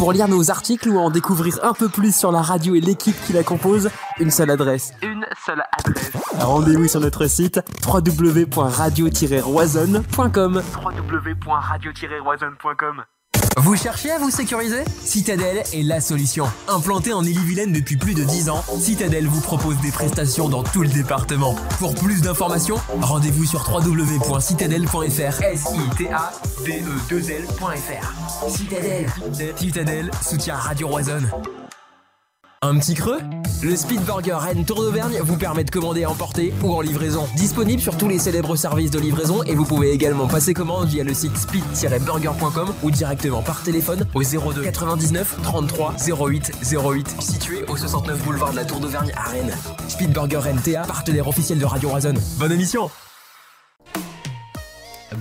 Pour lire nos articles ou en découvrir un peu plus sur la radio et l'équipe qui la compose, une seule adresse. Une seule adresse. Rendez-vous sur notre site www.radio-roisonne.com. www.radio-roisonne.com. Vous cherchez à vous sécuriser? Citadel est la solution. Implanté en Ille-et-Vilaine depuis plus de 10 ans, Citadel vous propose des prestations dans tout le département. Pour plus d'informations, rendez-vous sur www.citadel.fr. s i t a d e 2 lfr Citadel. Citadel soutient Radio Roisonne. Un petit creux Le Speed Burger Rennes Tour d'Auvergne vous permet de commander à emporter ou en livraison. Disponible sur tous les célèbres services de livraison et vous pouvez également passer commande via le site speed-burger.com ou directement par téléphone au 02 99 33 08 08 situé au 69 boulevard de la Tour d'Auvergne à Rennes. Speed Burger Rennes TA, partenaire officiel de Radio Roison. Bonne émission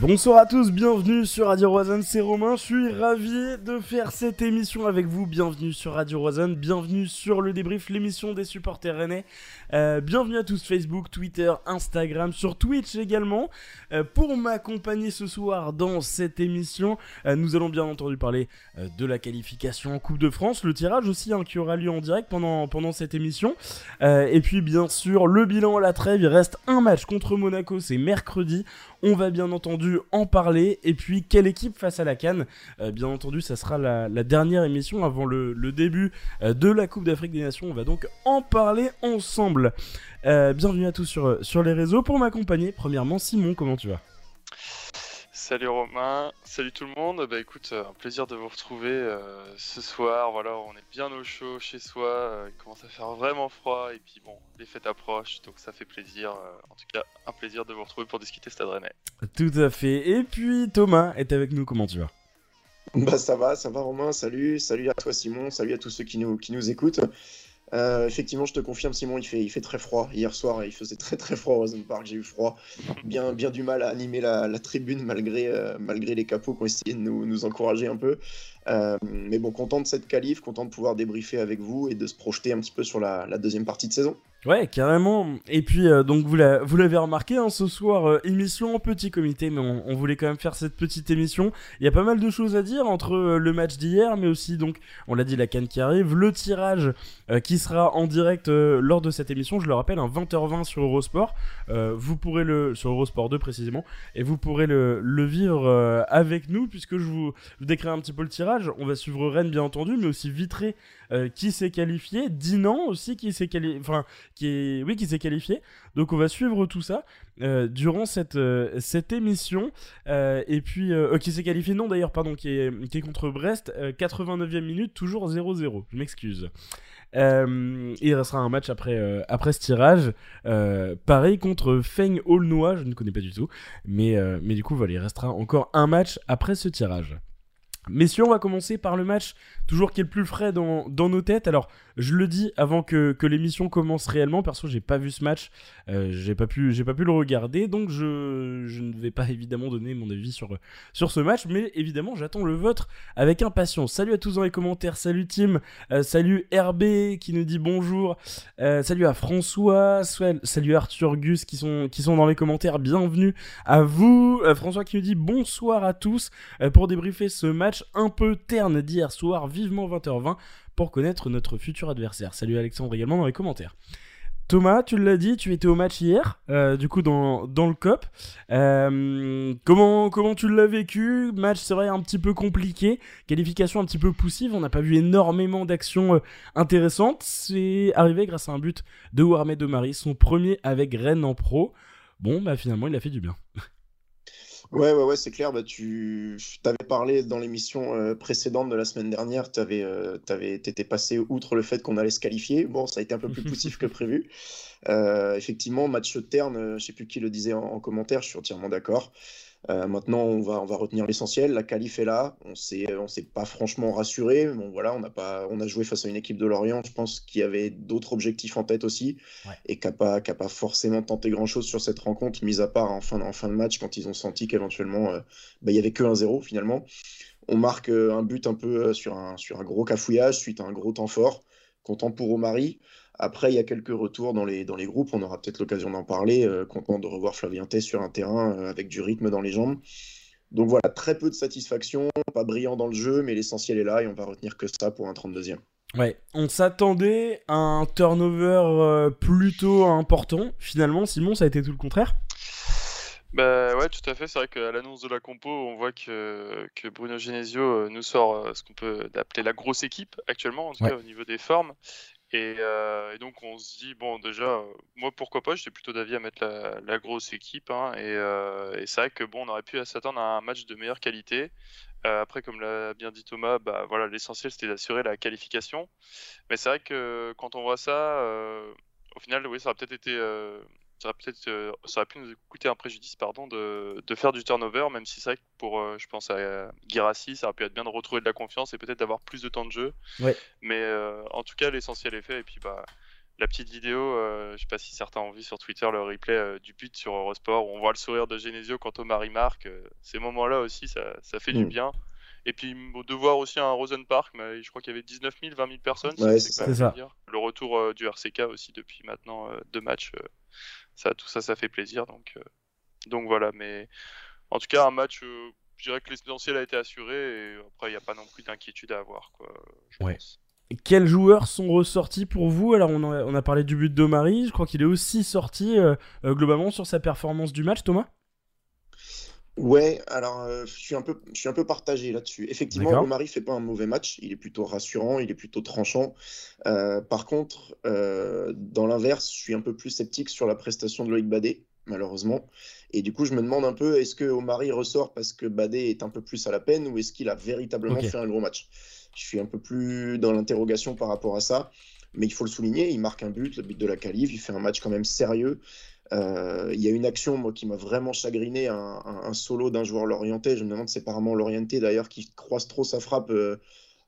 Bonsoir à tous, bienvenue sur Radio Roison, c'est Romain, je suis ravi de faire cette émission avec vous, bienvenue sur Radio Roison, bienvenue sur le débrief, l'émission des supporters rennais, euh, bienvenue à tous Facebook, Twitter, Instagram, sur Twitch également, euh, pour m'accompagner ce soir dans cette émission, euh, nous allons bien entendu parler de la qualification en Coupe de France, le tirage aussi hein, qui aura lieu en direct pendant, pendant cette émission, et puis bien sûr le bilan à la trêve, il reste un match contre Monaco, c'est mercredi, on va bien entendu en parler. Et puis, quelle équipe face à la Cannes? Bien entendu, ça sera la, dernière émission avant le, début de la Coupe d'Afrique des Nations. On va donc en parler ensemble. Euh, bienvenue à tous sur, sur les réseaux. Pour m'accompagner, premièrement, Simon, comment tu vas? Salut Romain, salut tout le monde. Bah écoute, un plaisir de vous retrouver ce soir. Voilà, on est bien au chaud chez soi. il commence à faire vraiment froid et puis bon, les fêtes approchent, donc ça fait plaisir. en tout cas, un plaisir de vous retrouver pour discuter Stade Rennais. Tout à fait. Et puis Thomas est avec nous. Comment tu vas? Bah ça va, ça va Romain. Salut, salut à toi Simon, salut à tous ceux qui nous qui nous écoutent. Euh, effectivement, je te confirme, Simon, il fait, il fait très froid. Hier soir, il faisait très très froid au Park. J'ai eu froid. Bien, du mal à animer la, tribune malgré, euh, malgré les capots qui ont essayé de nous, nous encourager un peu. Euh, mais bon, content de cette qualif, content de pouvoir débriefer avec vous et de se projeter un petit peu sur la, deuxième partie de saison. Ouais, carrément. Et puis, euh, donc, vous l'avez remarqué, hein, ce soir, euh, émission en petit comité, mais on, voulait quand même faire cette petite émission. Il y a pas mal de choses à dire entre le match d'hier, mais aussi, donc, on l'a dit, la canne qui arrive, le tirage qui sera en direct lors de cette émission, je le rappelle, un 20h20 sur Eurosport. vous pourrez le, sur Eurosport 2 précisément, et vous pourrez le, vivre avec nous, puisque je vous décris un petit peu le tirage. On va suivre Rennes, bien entendu, mais aussi Vitré euh, qui s'est qualifié, Dinan aussi qui s'est qualifié, enfin qui est, oui qui s'est qualifié. Donc on va suivre tout ça euh, durant cette euh, cette émission et puis qui s'est qualifié non d'ailleurs pardon qui est qui est contre Brest 89e minute toujours 0-0. Je m'excuse. il restera un match après, après ce tirage. pareil contre Feng Aulnois, je ne connais pas du tout. Mais, mais du coup, voilà, il restera encore un match après ce tirage. Messieurs, on va commencer par le match toujours qui est le plus frais dans, nos têtes. Alors, je le dis avant que, l'émission commence réellement. Perso, j'ai pas vu ce match, euh, j'ai pas pu, pas pu le regarder, donc je, ne vais pas évidemment donner mon avis sur sur ce match, mais évidemment, j'attends le vôtre avec impatience. Salut à tous dans les commentaires, salut Tim, euh, salut RB qui nous dit bonjour, euh, salut à François, salut Arthur Gus qui sont qui sont dans les commentaires. Bienvenue à vous, François qui nous dit bonsoir à tous pour débriefer ce match un peu terne d'hier soir, vivement 20h20 pour connaître notre futur adversaire. Salut Alexandre également dans les commentaires. Thomas, tu l'as dit, tu étais au match hier, euh, du coup dans, dans le COP. Euh, comment, comment tu l'as vécu? Match, c'est vrai, un petit peu compliqué. Qualification un petit peu poussive. On n'a pas vu énormément d'actions euh, intéressantes. C'est arrivé grâce à un but de Warmed de Marie, son premier avec Rennes en pro. Bon, bah finalement, il a fait du bien. Ouais, ouais, ouais, c'est clair. Bah, tu avais parlé dans l'émission euh, précédente de la semaine dernière, tu avais, euh, étais passé outre le fait qu'on allait se qualifier. Bon, ça a été un peu plus poussif que prévu. Euh, effectivement, match terne, je sais plus qui le disait en commentaire, je suis entièrement d'accord. Euh, maintenant, on va, on va retenir l'essentiel. La qualif est là. On s'est, on s'est pas franchement rassuré. Bon, voilà, on a pas, on a joué face à une équipe de Lorient. Je pense qu'il y avait d'autres objectifs en tête aussi et qui n'a pas, pas forcément tenté grand chose sur cette rencontre, mis à part en fin, en fin de match quand ils ont senti qu'éventuellement, euh, bah, il y avait que 1-0 finalement. On marque euh, un but un peu sur un, sur un gros cafouillage suite à un gros temps fort. Content pour Omari. Après, il y a quelques retours dans les, dans les groupes, on aura peut-être l'occasion d'en parler. Euh, content de revoir Flavien T sur un terrain euh, avec du rythme dans les jambes. Donc voilà, très peu de satisfaction, pas brillant dans le jeu, mais l'essentiel est là et on va retenir que ça pour un 32e. Ouais, on s'attendait à un turnover euh, plutôt important. Finalement, Simon, ça a été tout le contraire? Bah ouais, tout à fait. C'est vrai qu'à l'annonce de la compo, on voit que, que Bruno Genesio nous sort ce qu'on peut appeler la grosse équipe actuellement, en tout cas au niveau des formes. Et, et, donc on se dit, bon déjà, moi pourquoi pas, j'étais plutôt d'avis à mettre la, la grosse équipe. Hein, et, et c'est vrai que bon, on aurait pu s'attendre à un match de meilleure qualité. Euh, après, comme l'a bien dit Thomas, bah, voilà, l'essentiel c'était d'assurer la qualification. Mais c'est vrai que quand on voit ça, euh, au final, oui, ça aurait peut-être été, euh, ça aurait peut-être, ça aurait pu nous coûter un préjudice, pardon, de, de faire du turnover, même si c'est vrai que pour, je pense à Girassi, ça aurait pu être bien de retrouver de la confiance et peut-être d'avoir plus de temps de jeu. Ouais. Mais en tout cas, l'essentiel est fait. Et puis, bah, la petite vidéo, euh, je sais pas si certains ont vu sur Twitter le replay euh, du but sur Eurosport où on voit le sourire de Genesio quand Omar marque. Euh, ces moments-là aussi, ça, ça fait du Mm. bien. Et puis de voir aussi un Rosen Park, mais je crois qu'il y avait 19 000, 20 000 personnes. Ouais, c'est ça. Le retour euh, du RCK aussi depuis maintenant euh, deux matchs, euh, ça, tout ça, ça fait plaisir. Donc, euh, donc voilà, mais en tout cas, un match, euh, je dirais que l'essentiel a été assuré et après, il n'y a pas non plus d'inquiétude à avoir. Quoi, je Ouais. pense. Quels joueurs sont ressortis pour vous? Alors, on a, on a parlé du but d'Omari. Je crois qu'il est aussi sorti euh, globalement sur sa performance du match, Thomas? Ouais, alors euh, je suis un peu, je suis un peu partagé là-dessus. Effectivement. Omari fait pas un mauvais match, il est plutôt rassurant, il est plutôt tranchant. Euh, par contre, euh, dans l'inverse, je suis un peu plus sceptique sur la prestation de Loïc Badé, malheureusement. Et du coup, je me demande un peu, est-ce que Omari ressort parce que Badé est un peu plus à la peine ou est-ce qu'il a véritablement fait un gros match? Je suis un peu plus dans l'interrogation par rapport à ça, mais il faut le souligner, il marque un but, le but de la qualif, il fait un match quand même sérieux. Euh, il y a une action moi, qui m'a vraiment chagriné, un, solo d'un joueur lorientais. Je me demande, c'est apparemment l'orienté d'ailleurs qui croise trop sa frappe euh,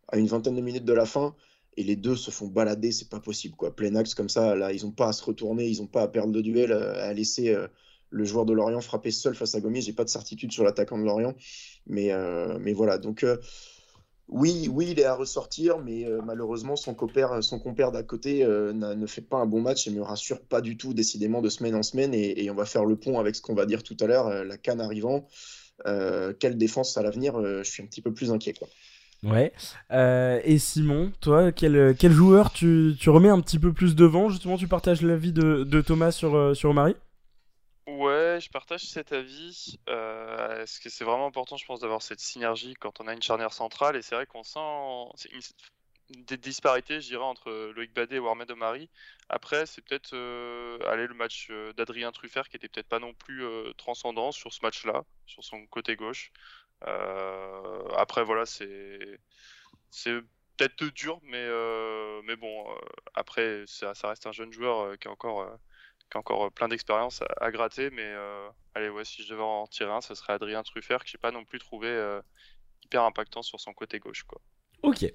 à une vingtaine de minutes de la fin. Et les deux se font balader, c'est pas possible. Quoi. Plein axe comme ça, là, ils n'ont pas à se retourner, ils n'ont pas à perdre de duel, à, à laisser euh, le joueur de Lorient frapper seul face à Gomis. J'ai pas de certitude sur l'attaquant de Lorient. Mais, euh, mais voilà, donc euh, oui, oui, il est à ressortir, mais euh, malheureusement, son compère, son compère d'à côté euh, ne fait pas un bon match et me rassure pas du tout, décidément, de semaine en semaine. Et, on va faire le pont avec ce qu'on va dire tout à l'heure, euh, la canne arrivant. Euh, quelle défense à l'avenir euh, Je suis un petit peu plus inquiet. Quoi. Ouais. Euh, et Simon, toi, quel, joueur tu, remets un petit peu plus devant? Justement, tu partages l'avis de, Thomas sur, euh, sur Omari? Ouais, je partage cet avis. Euh, c'est vraiment important, je pense, d'avoir cette synergie quand on a une charnière centrale? Et c'est vrai qu'on sent des disparités, je dirais, entre Loïc Badet et Warmed Omari. Après, c'est peut-être euh, aller le match euh, d'Adrien Truffert qui était peut-être pas non plus transcendant sur ce match-là, sur son côté gauche. Après, voilà, c'est peut-être dur, mais, mais bon, après, ça, ça reste un jeune joueur qui a encore. Encore euh, plein d'expérience à, à gratter, mais euh, allez, ouais, si je devais en tirer un, ce serait Adrien Truffert, que j'ai pas non plus trouvé euh, hyper impactant sur son côté gauche, quoi. Ok.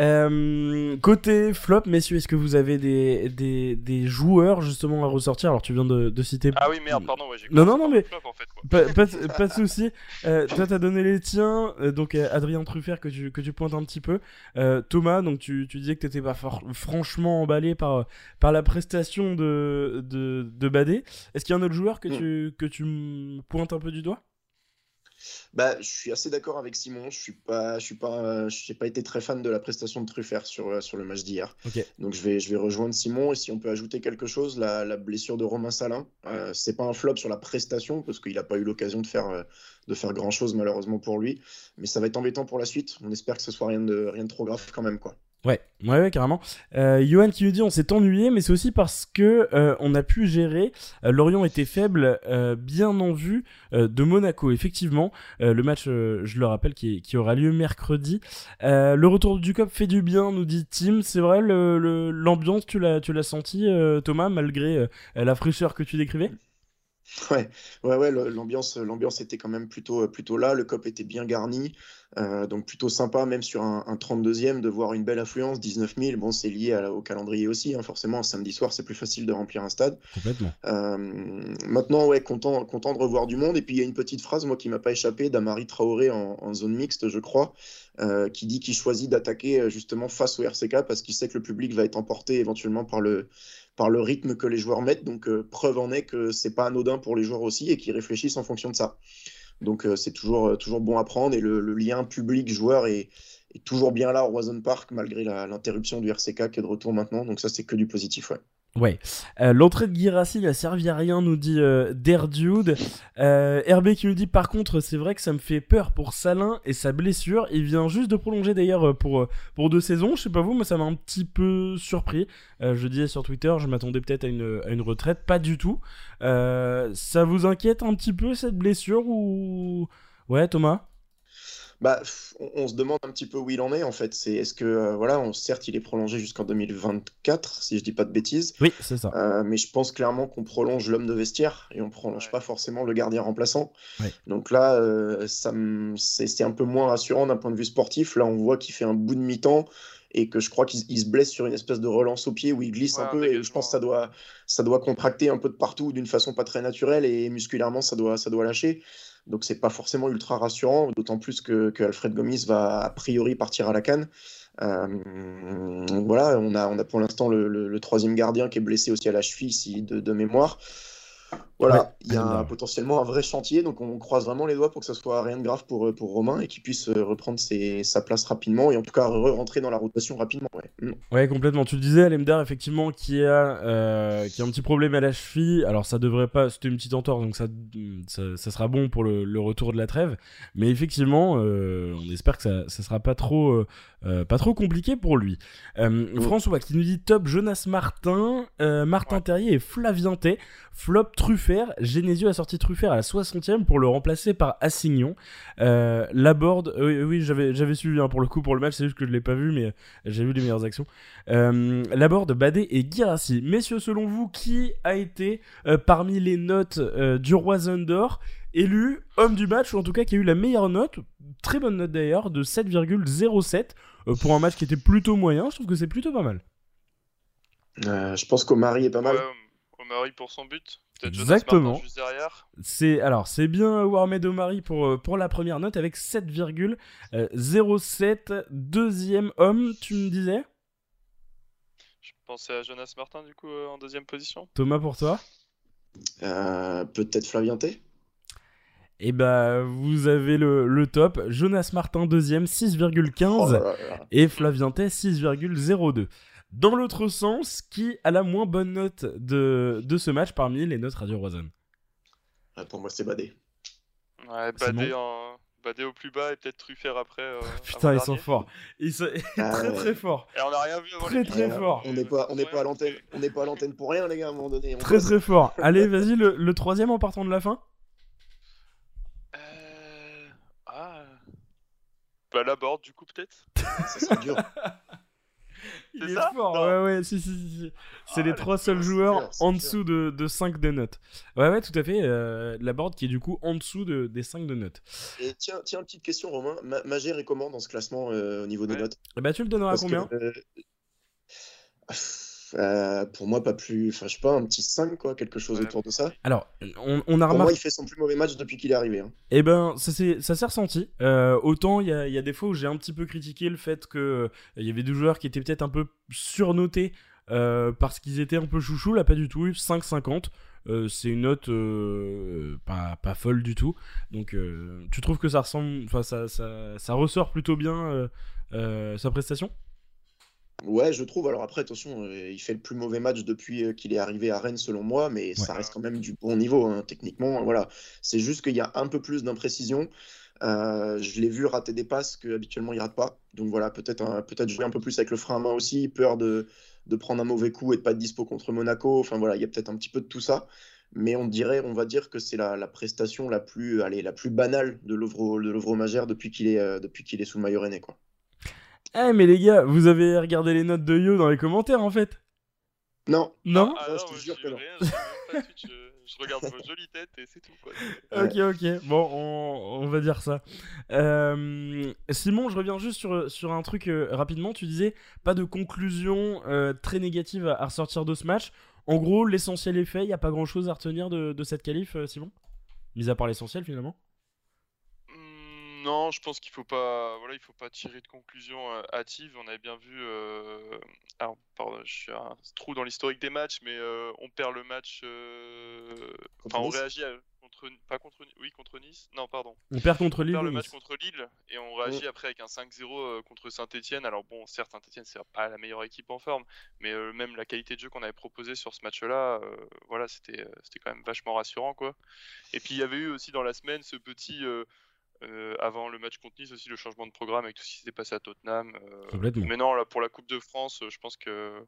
Euh, côté flop, messieurs, est-ce que vous avez des, des, des joueurs justement à ressortir? Alors, tu viens de, de citer. Ah oui, merde, pardon, ouais, j'ai Non, non, non, mais- flop, en fait, quoi. Pas, pas, de- pas de souci. Euh, toi, t'as donné les tiens. euh, donc, euh, Adrien Truffert, que tu, que tu pointes un petit peu. Euh, Thomas, donc tu, tu disais que t'étais pas for- franchement emballé par, par la prestation de, de, de Badé. Est-ce qu'il y a un autre joueur que Mm. tu, que tu me pointes un peu du doigt? Bah, je suis assez d'accord avec Simon. Je suis pas, je suis pas, j'ai pas été très fan de la prestation de Truffert sur, euh, sur le match d'hier. Donc je vais, je vais rejoindre Simon. Et si on peut ajouter quelque chose, la, la blessure de Romain Salin, euh, c'est pas un flop sur la prestation parce qu'il n'a pas eu l'occasion de faire, euh, de faire grand chose malheureusement pour lui. Mais ça va être embêtant pour la suite. On espère que ce soit rien de, rien de trop grave quand même, quoi. Ouais, ouais, ouais, carrément. Euh, Johan qui nous dit on s'est ennuyé, mais c'est aussi parce que euh, on a pu gérer. Euh, Lorient était faible, euh, bien en vue euh, de Monaco. Effectivement, le match, je le rappelle, qui, aura lieu mercredi. Le retour du COP fait du bien, nous dit Tim. C'est vrai, le- le- l'ambiance, tu l'as, tu l'as senti, Thomas, malgré la fraîcheur que tu décrivais? Ouais, ouais, ouais, l'ambiance, l'ambiance était quand même plutôt, plutôt là. Le COP était bien garni, euh, donc plutôt sympa, même sur un, un 32e, de voir une belle affluence, 19 000. Bon, c'est lié à- au calendrier aussi, hein, forcément. Un samedi soir, c'est plus facile de remplir un stade. Complètement. Euh, maintenant, ouais, content, content de revoir du monde. Et puis, il y a une petite phrase, moi, qui m'a pas échappé, d'Amari Traoré en, en zone mixte, je crois, euh, qui dit qu'il choisit d'attaquer justement face au RCK parce qu'il sait que le public va être emporté éventuellement par le, par le rythme que les joueurs mettent. Donc, euh, preuve en est que c'est pas anodin pour les joueurs aussi et qu'ils réfléchissent en fonction de ça. Donc c'est toujours, toujours bon à prendre et le, lien public-joueur est, toujours bien là au Roison Park malgré l'interruption du RCK qui est de retour maintenant. Donc ça c'est que du positif. Ouais. Euh, l'entrée de Girassi n'a servi à rien, nous dit euh, Derdude. Euh, RB qui nous dit par contre, c'est vrai que ça me fait peur pour Salin et sa blessure. Il vient juste de prolonger d'ailleurs euh, pour, pour deux saisons. Je sais pas vous, mais ça m'a un petit peu surpris. je disais sur Twitter, je m'attendais peut-être à une, à une retraite. Pas du tout. ça vous inquiète un petit peu cette blessure ou? Ouais, Thomas? Bah, on, se demande un petit peu où il en est en fait. C'est est-ce que euh, voilà, on, certes, il est prolongé jusqu'en 2024, si je dis pas de bêtises. Oui, c'est ça. Euh, mais je pense clairement qu'on prolonge l'homme de vestiaire et on prolonge pas forcément le gardien remplaçant. Donc là, euh, ça c'est un peu moins rassurant d'un point de vue sportif. Là, on voit qu'il fait un bout de mi-temps et que je crois qu'il se blesse sur une espèce de relance au pied où il glisse un peu et je pense que ça doit, ça doit contracter un peu de partout d'une façon pas très naturelle et musculairement ça doit, ça doit lâcher. Donc c'est pas forcément ultra rassurant, d'autant plus que, Alfred Gomis va a priori partir à la canne. Euh, voilà, on a, on a pour l'instant le, troisième gardien qui est blessé aussi à la cheville de, de mémoire. Voilà, il y a potentiellement un vrai chantier, donc on croise vraiment les doigts pour que ça soit rien de grave pour, euh, pour Romain et qu'il puisse euh, reprendre sa place rapidement et en tout cas rentrer dans la rotation rapidement. Ouais, mm. complètement. Tu le disais, Alemdar, effectivement, qui a, euh, qui a un petit problème à la cheville. Alors ça devrait pas, c'était une petite entorse, donc ça, ça, sera bon pour le, retour de la trêve. Mais effectivement, on espère que ça, ça sera pas trop, pas trop compliqué pour lui. Mm. François qui nous dit top Jonas Martin, Martin Terrier et Flavien. Flop Truffert, Genesio a sorti Truffert à la 60e pour le remplacer par Assignon. Euh, Laborde, oui, oui j'avais, j'avais suivi hein, pour le coup pour le match, c'est juste que je l'ai pas vu, mais j'ai vu les meilleures actions. Euh, Laborde, Badé et Girassi. Messieurs, selon vous, qui a été euh, parmi les notes euh, du Roi Zundor élu homme du match, ou en tout cas qui a eu la meilleure note, très bonne note d'ailleurs, de 7,07 pour un match qui était plutôt moyen, je trouve que c'est plutôt pas mal. je pense qu'Omari est pas mal. Omari pour son but. Exactement. C'est alors c'est bien Warmed Omari pour euh, pour la première note avec 7,07 deuxième homme, tu me disais? Je pensais à Jonas Martin du coup euh, en deuxième position. Thomas pour toi? Euh, Peut-être Flavien T. Et eh bah vous avez le, le, top. Jonas Martin deuxième 6,15 et Flavien T 6,02. Dans l'autre sens, qui a la moins bonne note de, de ce match parmi les notes Radio Roison ah, Pour moi, c'est Badé. Ouais, Badé, en... Badé au plus bas et peut-être Truffert après. Euh, Putain, ils sont forts. Ils sont ah, très très forts. Et on a rien vu Très très fort. On n'est pas, on pas à l'antenne. On n'est pas à l'antenne pour rien, les gars, à un moment donné. très très fort. Allez, vas-y, le, le, troisième en partant de la fin. Euh... Ah. Bah la board du coup peut-être. Ça sera dur. Il est, fort, ouais, ouais, si, si, si. C'est les ah, trois seuls joueurs en dessous de, de 5 de notes. Ouais, ouais, tout à fait. Euh, la board qui est du coup en dessous de, des 5 de notes. Et tiens, tiens, petite question, Romain. Magère est comment dans ce classement euh, au niveau des notes? Bah, tu le donneras à combien? euh, euh, pour moi, pas plus. Enfin, je sais pas, un petit 5, quoi, quelque chose autour de ça. Alors, on, on a remarqué. moi, il fait son plus mauvais match depuis qu'il est arrivé. Hein. Eh ben, ça s'est ressenti. Euh, autant, il y a, y a, des fois où j'ai un petit peu critiqué le fait qu'il euh, il y avait des joueurs qui étaient peut-être un peu surnotés parce qu'ils étaient un peu chouchous. Là, pas du tout. 5,50. c'est une note pas, pas, folle du tout. Donc, tu trouves que ça ressemble. Enfin, ça, ça, ça, ressort plutôt bien sa prestation? Ouais, je trouve. Alors après, attention, euh, il fait le plus mauvais match depuis euh, qu'il est arrivé à Rennes, selon moi, mais ça reste quand même du bon niveau, hein, techniquement. Voilà. C'est juste qu'il y a un peu plus d'imprécision. Euh, je l'ai vu rater des passes qu'habituellement il rate pas. Donc voilà, peut-être peut jouer un peu plus avec le frein à main aussi, peur de, de prendre un mauvais coup et de pas être dispo contre Monaco. Enfin voilà, il y a peut-être un petit peu de tout ça. Mais on dirait, on va dire que c'est la, la, prestation la plus, allez, la plus banale de Lovro Magère depuis qu'il est, depuis qu'il est sous le maillot rennais, quoi. Eh mais les gars, vous avez regardé les notes de Yo dans les commentaires en fait Non. Non ah, je te jure que non. je, regarde vos jolies têtes et c'est tout quoi. Ok ok, bon on, va dire ça. Euh, Simon, je reviens juste sur, sur un truc euh, rapidement, tu disais pas de conclusion euh, très négative à, ressortir de ce match. En gros, l'essentiel est fait, il n'y a pas grand chose à retenir de, de cette qualif, Simon? Mis à part l'essentiel finalement non, je pense qu'il faut pas, voilà, il faut pas tirer de conclusion euh, hâtive. On avait bien vu. Euh... Alors, pardon, je suis un trou dans l'historique des matchs, mais euh, on perd le match. Euh, enfin, on réagit contre contre, pas contre, oui, contre Nice. Non, pardon. On perd contre Lille. On perd le match contre Lille et on réagit après avec un 5-0 contre Saint-Etienne. Alors bon, certes, Saint-Etienne c'est pas la meilleure équipe en forme, mais même la qualité de jeu qu'on avait proposé sur ce match-là, voilà, c'était c'était quand même vachement rassurant quoi. Et puis il y avait eu aussi dans la semaine ce petit euh, avant le match contre Nice aussi le changement de programme avec tout ce qui s'est passé à Tottenham. Euh, mais non, là pour la Coupe de France, je pense que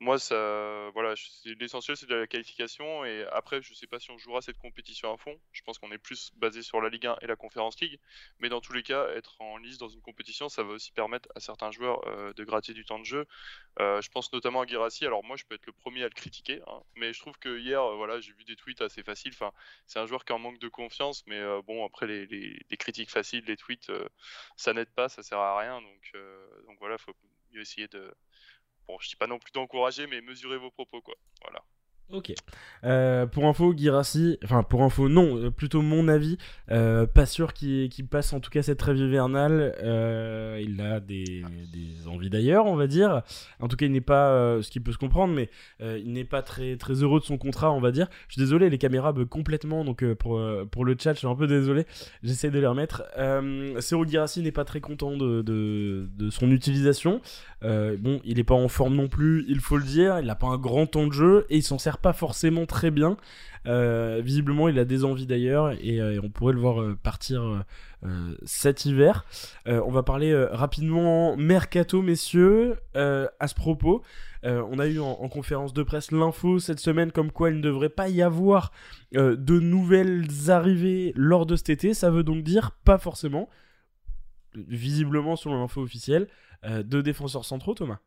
moi, ça, voilà, l'essentiel c'est de la qualification et après, je sais pas si on jouera cette compétition à fond. Je pense qu'on est plus basé sur la Ligue 1 et la Conférence League, mais dans tous les cas, être en liste dans une compétition, ça va aussi permettre à certains joueurs euh, de gratter du temps de jeu. Euh, je pense notamment à Guirassi. Alors moi, je peux être le premier à le critiquer, hein, mais je trouve que hier, euh, voilà, j'ai vu des tweets assez faciles. Enfin, c'est un joueur qui en manque de confiance, mais bon, après les, les, critiques faciles, les tweets, ça n'aide pas, ça sert à rien. Donc, donc voilà, faut mieux essayer de bon, je dis pas non plus d'encourager, mais mesurez vos propos, quoi. Voilà. Ok. Euh, pour info, Girassi, enfin pour info, non, euh, plutôt mon avis, euh, pas sûr qu'il passe en tout cas cette trêve hivernale. il a des, envies d'ailleurs, on va dire. En tout cas, il n'est pas, ce qui peut se comprendre, mais il n'est pas très, très heureux de son contrat, on va dire. Je suis désolé, les caméras bug complètement, donc pour, pour le chat, je suis un peu désolé. J'essaie de les remettre. Euh, Girassi n'est pas très content de, de son utilisation. bon, il n'est pas en forme non plus, il faut le dire. Il n'a pas un grand temps de jeu et il s'en sert pas forcément très bien. Euh, visiblement, il a des envies d'ailleurs et, euh, on pourrait le voir euh, partir cet hiver. on va parler rapidement mercato, messieurs. à ce propos, on a eu en, conférence de presse l'info cette semaine comme quoi il ne devrait pas y avoir de nouvelles arrivées lors de cet été. Ça veut donc dire pas forcément, visiblement selon l'info officielle, de défenseurs centraux, Thomas.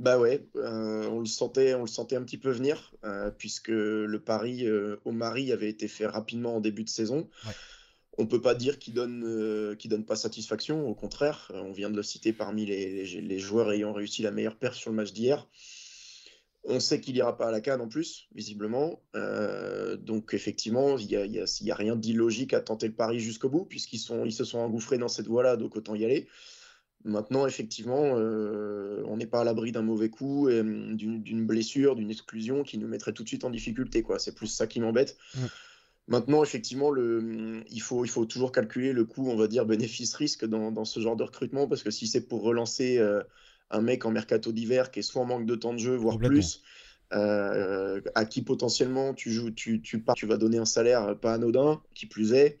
Bah ouais, euh, on le sentait, on le sentait un petit peu venir, euh, puisque le pari euh, au Mari avait été fait rapidement en début de saison. On peut pas dire qu'il donne, donne pas satisfaction, au contraire, on vient de le citer parmi les, joueurs ayant réussi la meilleure perf sur le match d'hier. On sait qu'il ira pas à la canne en plus, visiblement. donc effectivement, il n'y a, a, rien d'illogique à tenter le pari jusqu'au bout, puisqu'ils ils se sont engouffrés dans cette voie-là, donc autant y aller. Maintenant, effectivement, euh, on n'est pas à l'abri d'un mauvais coup, hum, d'une blessure, d'une exclusion qui nous mettrait tout de suite en difficulté. C'est plus ça qui m'embête. Maintenant, effectivement, le, hum, il, faut, il faut toujours calculer le coût, on va dire, bénéfice-risque dans, ce genre de recrutement, parce que si c'est pour relancer euh, un mec en mercato d'hiver qui est soit en manque de temps de jeu, voire plus, euh, à qui potentiellement tu joues, tu, tu, tu vas donner un salaire pas anodin, qui plus est.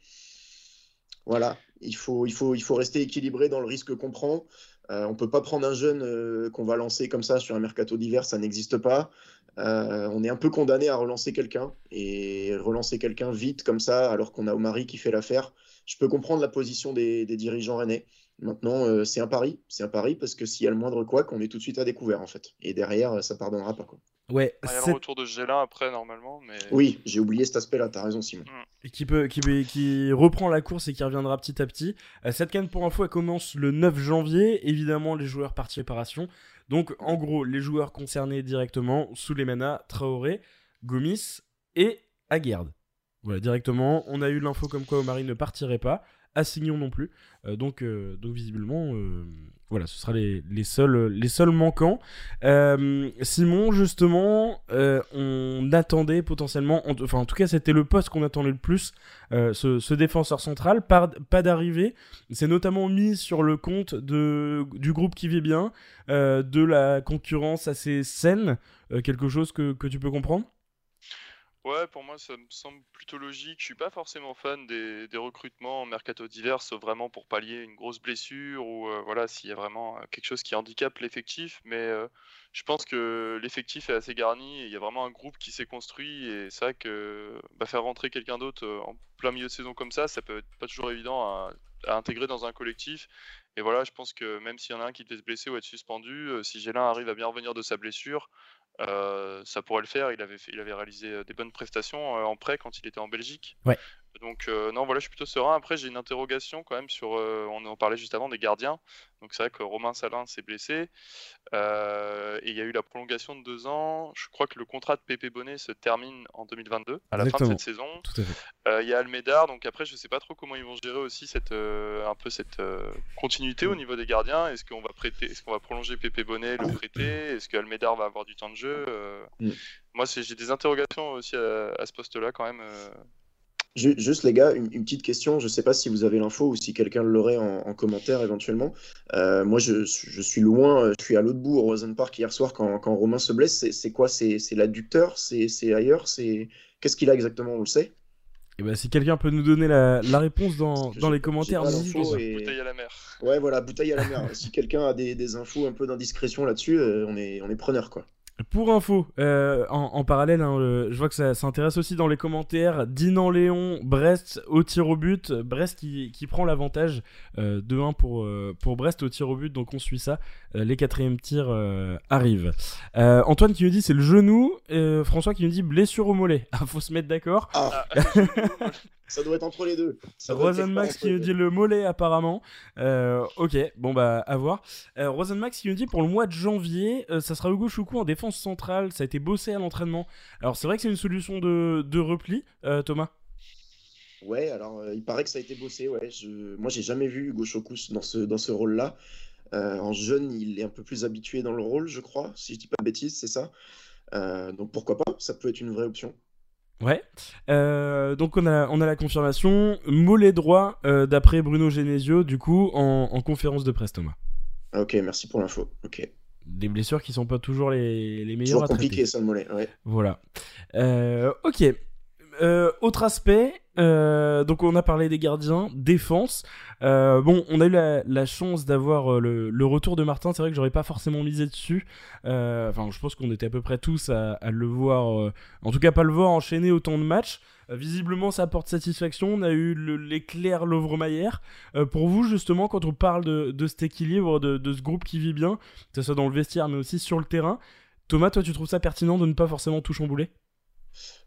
Voilà, il faut, il, faut, il faut rester équilibré dans le risque qu'on prend. Euh, on ne peut pas prendre un jeune euh, qu'on va lancer comme ça sur un mercato d'hiver, ça n'existe pas. Euh, on est un peu condamné à relancer quelqu'un et relancer quelqu'un vite comme ça alors qu'on a Omari qui fait l'affaire. Je peux comprendre la position des, des dirigeants rennais. Maintenant, c'est un pari, c'est un pari parce que s'il y a le moindre quoi, qu'on est tout de suite à découvert en fait. Et derrière, ça pardonnera pas quoi. Ouais, il y a le retour de Gélin après normalement, mais. Oui, j'ai oublié cet aspect-là. T'as raison, Simon. Mm. Et qui peut, qui, qui reprend la course et qui reviendra petit à petit. Euh, cette canne pour info, elle commence le 9 janvier. Évidemment, les joueurs partis réparation. Donc, en gros, les joueurs concernés directement, Souleymana, Traoré, Gomis et Aguerd. Voilà, directement. On a eu l'info comme quoi Omari ne partirait pas. Assignon non plus. Euh, donc, euh, donc, visiblement, voilà, ce sera les, seuls, les seuls manquants. Euh, Simon, justement, euh, on attendait potentiellement, enfin en tout cas c'était le poste qu'on attendait le plus, euh, ce, défenseur central, pas, pas d'arrivée. C'est notamment mis sur le compte de, du groupe qui vit bien, de la concurrence assez saine, quelque chose que, que tu peux comprendre? Ouais, pour moi, ça me semble plutôt logique. Je suis pas forcément fan des, recrutements en mercato divers, sauf vraiment pour pallier une grosse blessure ou euh, voilà, s'il y a vraiment euh, quelque chose qui handicape l'effectif. Mais euh, je pense que l'effectif est assez garni et il y a vraiment un groupe qui s'est construit. Et c'est vrai que bah, faire rentrer quelqu'un d'autre en plein milieu de saison comme ça, ça peut être pas toujours évident à, intégrer dans un collectif. Et voilà, je pense que même s'il y en a un qui devait se blesser ou être suspendu, si Gélin arrive à bien revenir de sa blessure, ça pourrait le faire. Il avait, il avait réalisé euh, des bonnes prestations euh, en prêt quand il était en Belgique. Donc non, voilà, je suis plutôt serein. Après, j'ai une interrogation quand même sur, on en parlait juste avant des gardiens. Donc c'est vrai que Romain Salin s'est blessé et il y a eu la prolongation de deux ans. Je crois que le contrat de Pépé Bonnet se termine en 2022 à la fin de cette saison. Il y a Almédard. Donc après, je sais pas trop comment ils vont gérer aussi cette, un peu cette continuité au niveau des gardiens. Est-ce qu'on va prêter, est-ce qu'on va prolonger Pépé Bonnet, le prêter? Est-ce qu'Almédard va avoir du temps de jeu mm. moi, j'ai des interrogations aussi à, ce poste-là quand même. Juste les gars, une, petite question, je ne sais pas si vous avez l'info ou si quelqu'un l'aurait en, commentaire éventuellement. Euh, moi je, suis loin, je suis à l'autre bout au Rosen Park hier soir quand, Romain se blesse. C'est quoi? C'est l'adducteur? C'est ailleurs? Qu'est-ce qu'il a exactement? On le sait? Et eh ben, si quelqu'un peut nous donner la, réponse dans, les commentaires, Bouteille à la mer. Ouais, voilà, bouteille à la mer. si quelqu'un a des, infos un peu d'indiscrétion là-dessus, euh, on, est, on est preneur, quoi. Pour info, euh, en, parallèle, hein, je vois que ça s'intéresse aussi dans les commentaires. Dinan Léon, Brest au tir au but. Brest qui, prend l'avantage euh, de 1 pour, euh, pour Brest au tir au but, donc on suit ça. Les quatrièmes tirs arrivent. Antoine qui nous dit c'est le genou. François qui nous dit blessure au mollet. Ah, faut se mettre d'accord. Ah. Ça doit être entre les deux. Rosenmax qui nous dit le mollet apparemment. Euh, ok, bon bah à voir. Euh, Rosenmax qui nous dit pour le mois de janvier, euh, ça sera Hugo Choukou en défense centrale. Ça a été bossé à l'entraînement. Alors c'est vrai que c'est une solution de, de repli, Thomas? Ouais, alors il paraît que ça a été bossé. Ouais, je... moi j'ai jamais vu Hugo Choukou dans ce dans ce rôle-là. En jeune, il est un peu plus habitué dans le rôle, je crois, si je dis pas de bêtises, c'est ça. donc pourquoi pas, ça peut être une vraie option. Ouais. Euh, donc on a, on a la confirmation. Mollet droit euh, d'après Bruno Genesio, du coup, en, conférence de presse, Thomas. Ok, merci pour l'info. Ok. Des blessures qui sont pas toujours les, les meilleures. Toujours compliqué ça le mollet, ouais. Voilà. Euh, autre aspect, euh, donc on a parlé des gardiens, défense. Euh, bon, on a eu la, chance d'avoir le, retour de Martin. C'est vrai que j'aurais pas forcément misé dessus. Enfin, je pense qu'on était à peu près tous à, le voir, en tout cas pas le voir enchaîner autant de matchs. visiblement, ça apporte satisfaction. On a eu l'éclair Lovre-Mayer. pour vous, justement, quand on parle de, cet équilibre, de, de, ce groupe qui vit bien, que ce soit dans le vestiaire, mais aussi sur le terrain, Thomas, toi, tu trouves ça pertinent de ne pas forcément tout chambouler?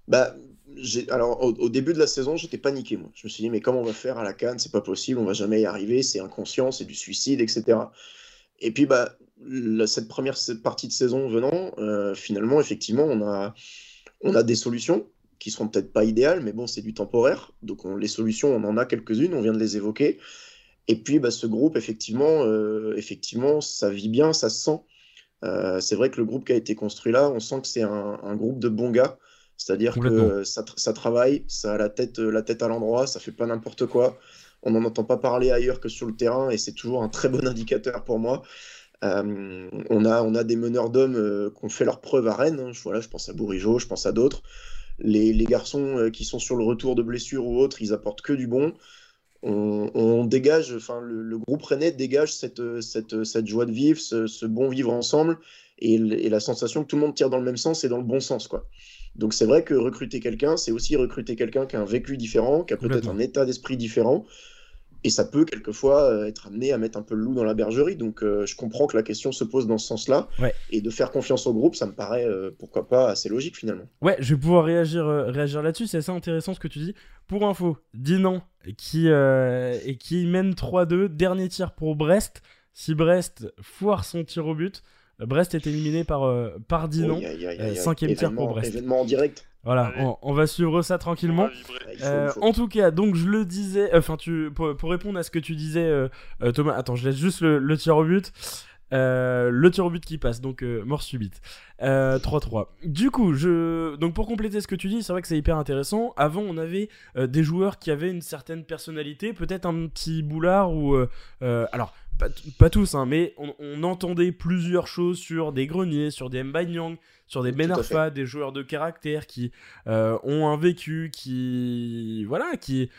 Bah, alors au, début de la saison, j'étais paniqué. Moi. Je me suis dit, mais comment on va faire à la Cannes? C'est pas possible, on va jamais y arriver, c'est inconscient, c'est du suicide, etc. Et puis, bah, cette première partie de saison venant, euh, finalement, effectivement, on a, on a des solutions qui seront peut-être pas idéales, mais bon, c'est du temporaire. Donc, on, les solutions, on en a quelques-unes, on vient de les évoquer. Et puis, bah, ce groupe, effectivement, euh, effectivement, ça vit bien, ça se sent. Euh, c'est vrai que le groupe qui a été construit là, on sent que c'est un, un, groupe de bons gars c'est-à-dire que ça, ça, travaille, ça a la tête, la tête à l'endroit, ça fait pas n'importe quoi. On n'en entend pas parler ailleurs que sur le terrain et c'est toujours un très bon indicateur pour moi. Euh, on, a, on a des meneurs d'hommes euh, qui ont fait leur preuve à Rennes. Hein. Voilà, je pense à Bourigeau, je pense à d'autres. Les, les, garçons euh, qui sont sur le retour de blessure ou autres, ils apportent que du bon. On, dégage, enfin le, groupe rennais dégage cette, cette, cette, joie de vivre, ce, ce bon vivre ensemble et, et, la sensation que tout le monde tire dans le même sens et dans le bon sens. quoi. Donc c'est vrai que recruter quelqu'un, c'est aussi recruter quelqu'un qui a un vécu différent, qui a peut-être un état d'esprit différent. Et ça peut quelquefois euh, être amené à mettre un peu le loup dans la bergerie. Donc euh, je comprends que la question se pose dans ce sens-là. Et de faire confiance au groupe, ça me paraît, euh, pourquoi pas, assez logique finalement. Ouais, je vais pouvoir réagir, réagir là-dessus. C'est assez intéressant ce que tu dis. Pour info, Dinan qui, et qui mène 3-2. Dernier tir pour Brest. Si Brest foire son tir au but, Brest est éliminé par, euh, par Dinan. Euh, cinquième tir pour Brest. Événement en direct. Voilà, on, va suivre ça tranquillement. Euh, en tout cas, donc je le disais, enfin tu pour, répondre à ce que tu disais, Thomas. Attends, je laisse juste le, tir au but. le tir au but qui passe, donc mort subite. 3-3. Du coup, je... donc pour compléter ce que tu dis, c'est vrai que c'est hyper intéressant. Avant, on avait des joueurs qui avaient une certaine personnalité, peut-être un petit boulard ou... alors, pas, tous, hein, mais on, entendait plusieurs choses sur des greniers, sur des Mbanyang, sur des Ben Arfa, des joueurs de caractère qui euh, ont un vécu, qui. Voilà, qui.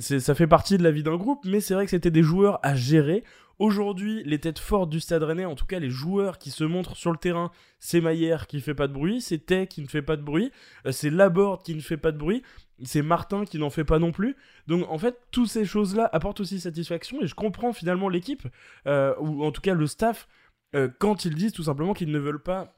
Ça fait partie de la vie d'un groupe, mais c'est vrai que c'était des joueurs à gérer. Aujourd'hui, les têtes fortes du Stade Rennais, en tout cas les joueurs qui se montrent sur le terrain, c'est Maillère qui fait pas de bruit, c'est Tay qui ne fait pas de bruit, euh, c'est Laborde qui ne fait pas de bruit, c'est Martin qui n'en fait pas non plus. Donc en fait, toutes ces choses-là apportent aussi satisfaction et je comprends finalement l'équipe, euh, ou en tout cas le staff, euh, quand ils disent tout simplement qu'ils ne veulent pas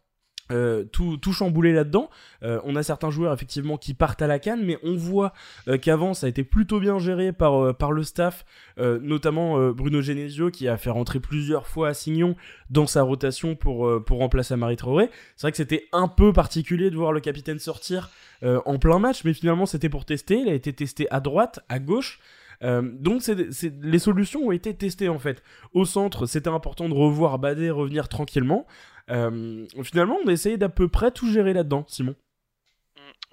euh, tout, chambouler là-dedans. Euh, on a certains joueurs effectivement qui partent à la canne, mais on voit euh, qu'avant ça a été plutôt bien géré par, par le staff, notamment Bruno Genesio qui a fait rentrer plusieurs fois Assignon dans sa rotation pour, remplacer Marie Traoré. C'est vrai que c'était un peu particulier de voir le capitaine sortir en plein match, mais finalement c'était pour tester. Il a été testé à droite, à gauche. donc les solutions ont été testées en fait. Au centre, c'était important de revoir Badé revenir tranquillement. Euh, finalement, on a essayé d'à peu près tout gérer là-dedans, Simon.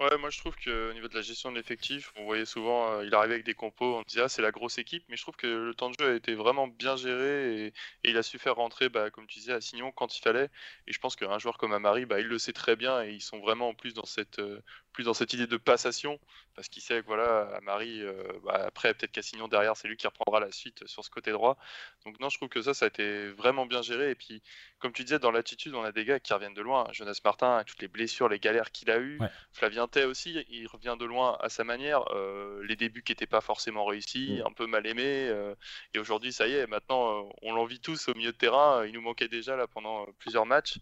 Ouais, moi je trouve qu'au niveau de la gestion de l'effectif, on voyait souvent, euh, il arrivait avec des compos, on disait ah c'est la grosse équipe, mais je trouve que le temps de jeu a été vraiment bien géré et, et il a su faire rentrer, bah, comme tu disais, à Signon quand il fallait. Et je pense qu'un joueur comme Amari, bah, il le sait très bien et ils sont vraiment en plus dans cette, euh, plus dans cette idée de passation parce qu'il sait que voilà, Amari, euh, bah, après peut-être Cassignon derrière, c'est lui qui reprendra la suite sur ce côté droit. Donc non, je trouve que ça, ça a été vraiment bien géré. Et puis, comme tu disais, dans l'attitude, on a des gars qui reviennent de loin. Jonas Martin, toutes les blessures, les galères qu'il a eues. Flavien Tay aussi, il revient de loin à sa manière. Euh, les débuts qui n'étaient pas forcément réussis, mm. un peu mal aimés. Euh, et aujourd'hui, ça y est, maintenant, on l'envie tous au milieu de terrain. Il nous manquait déjà là pendant plusieurs matchs.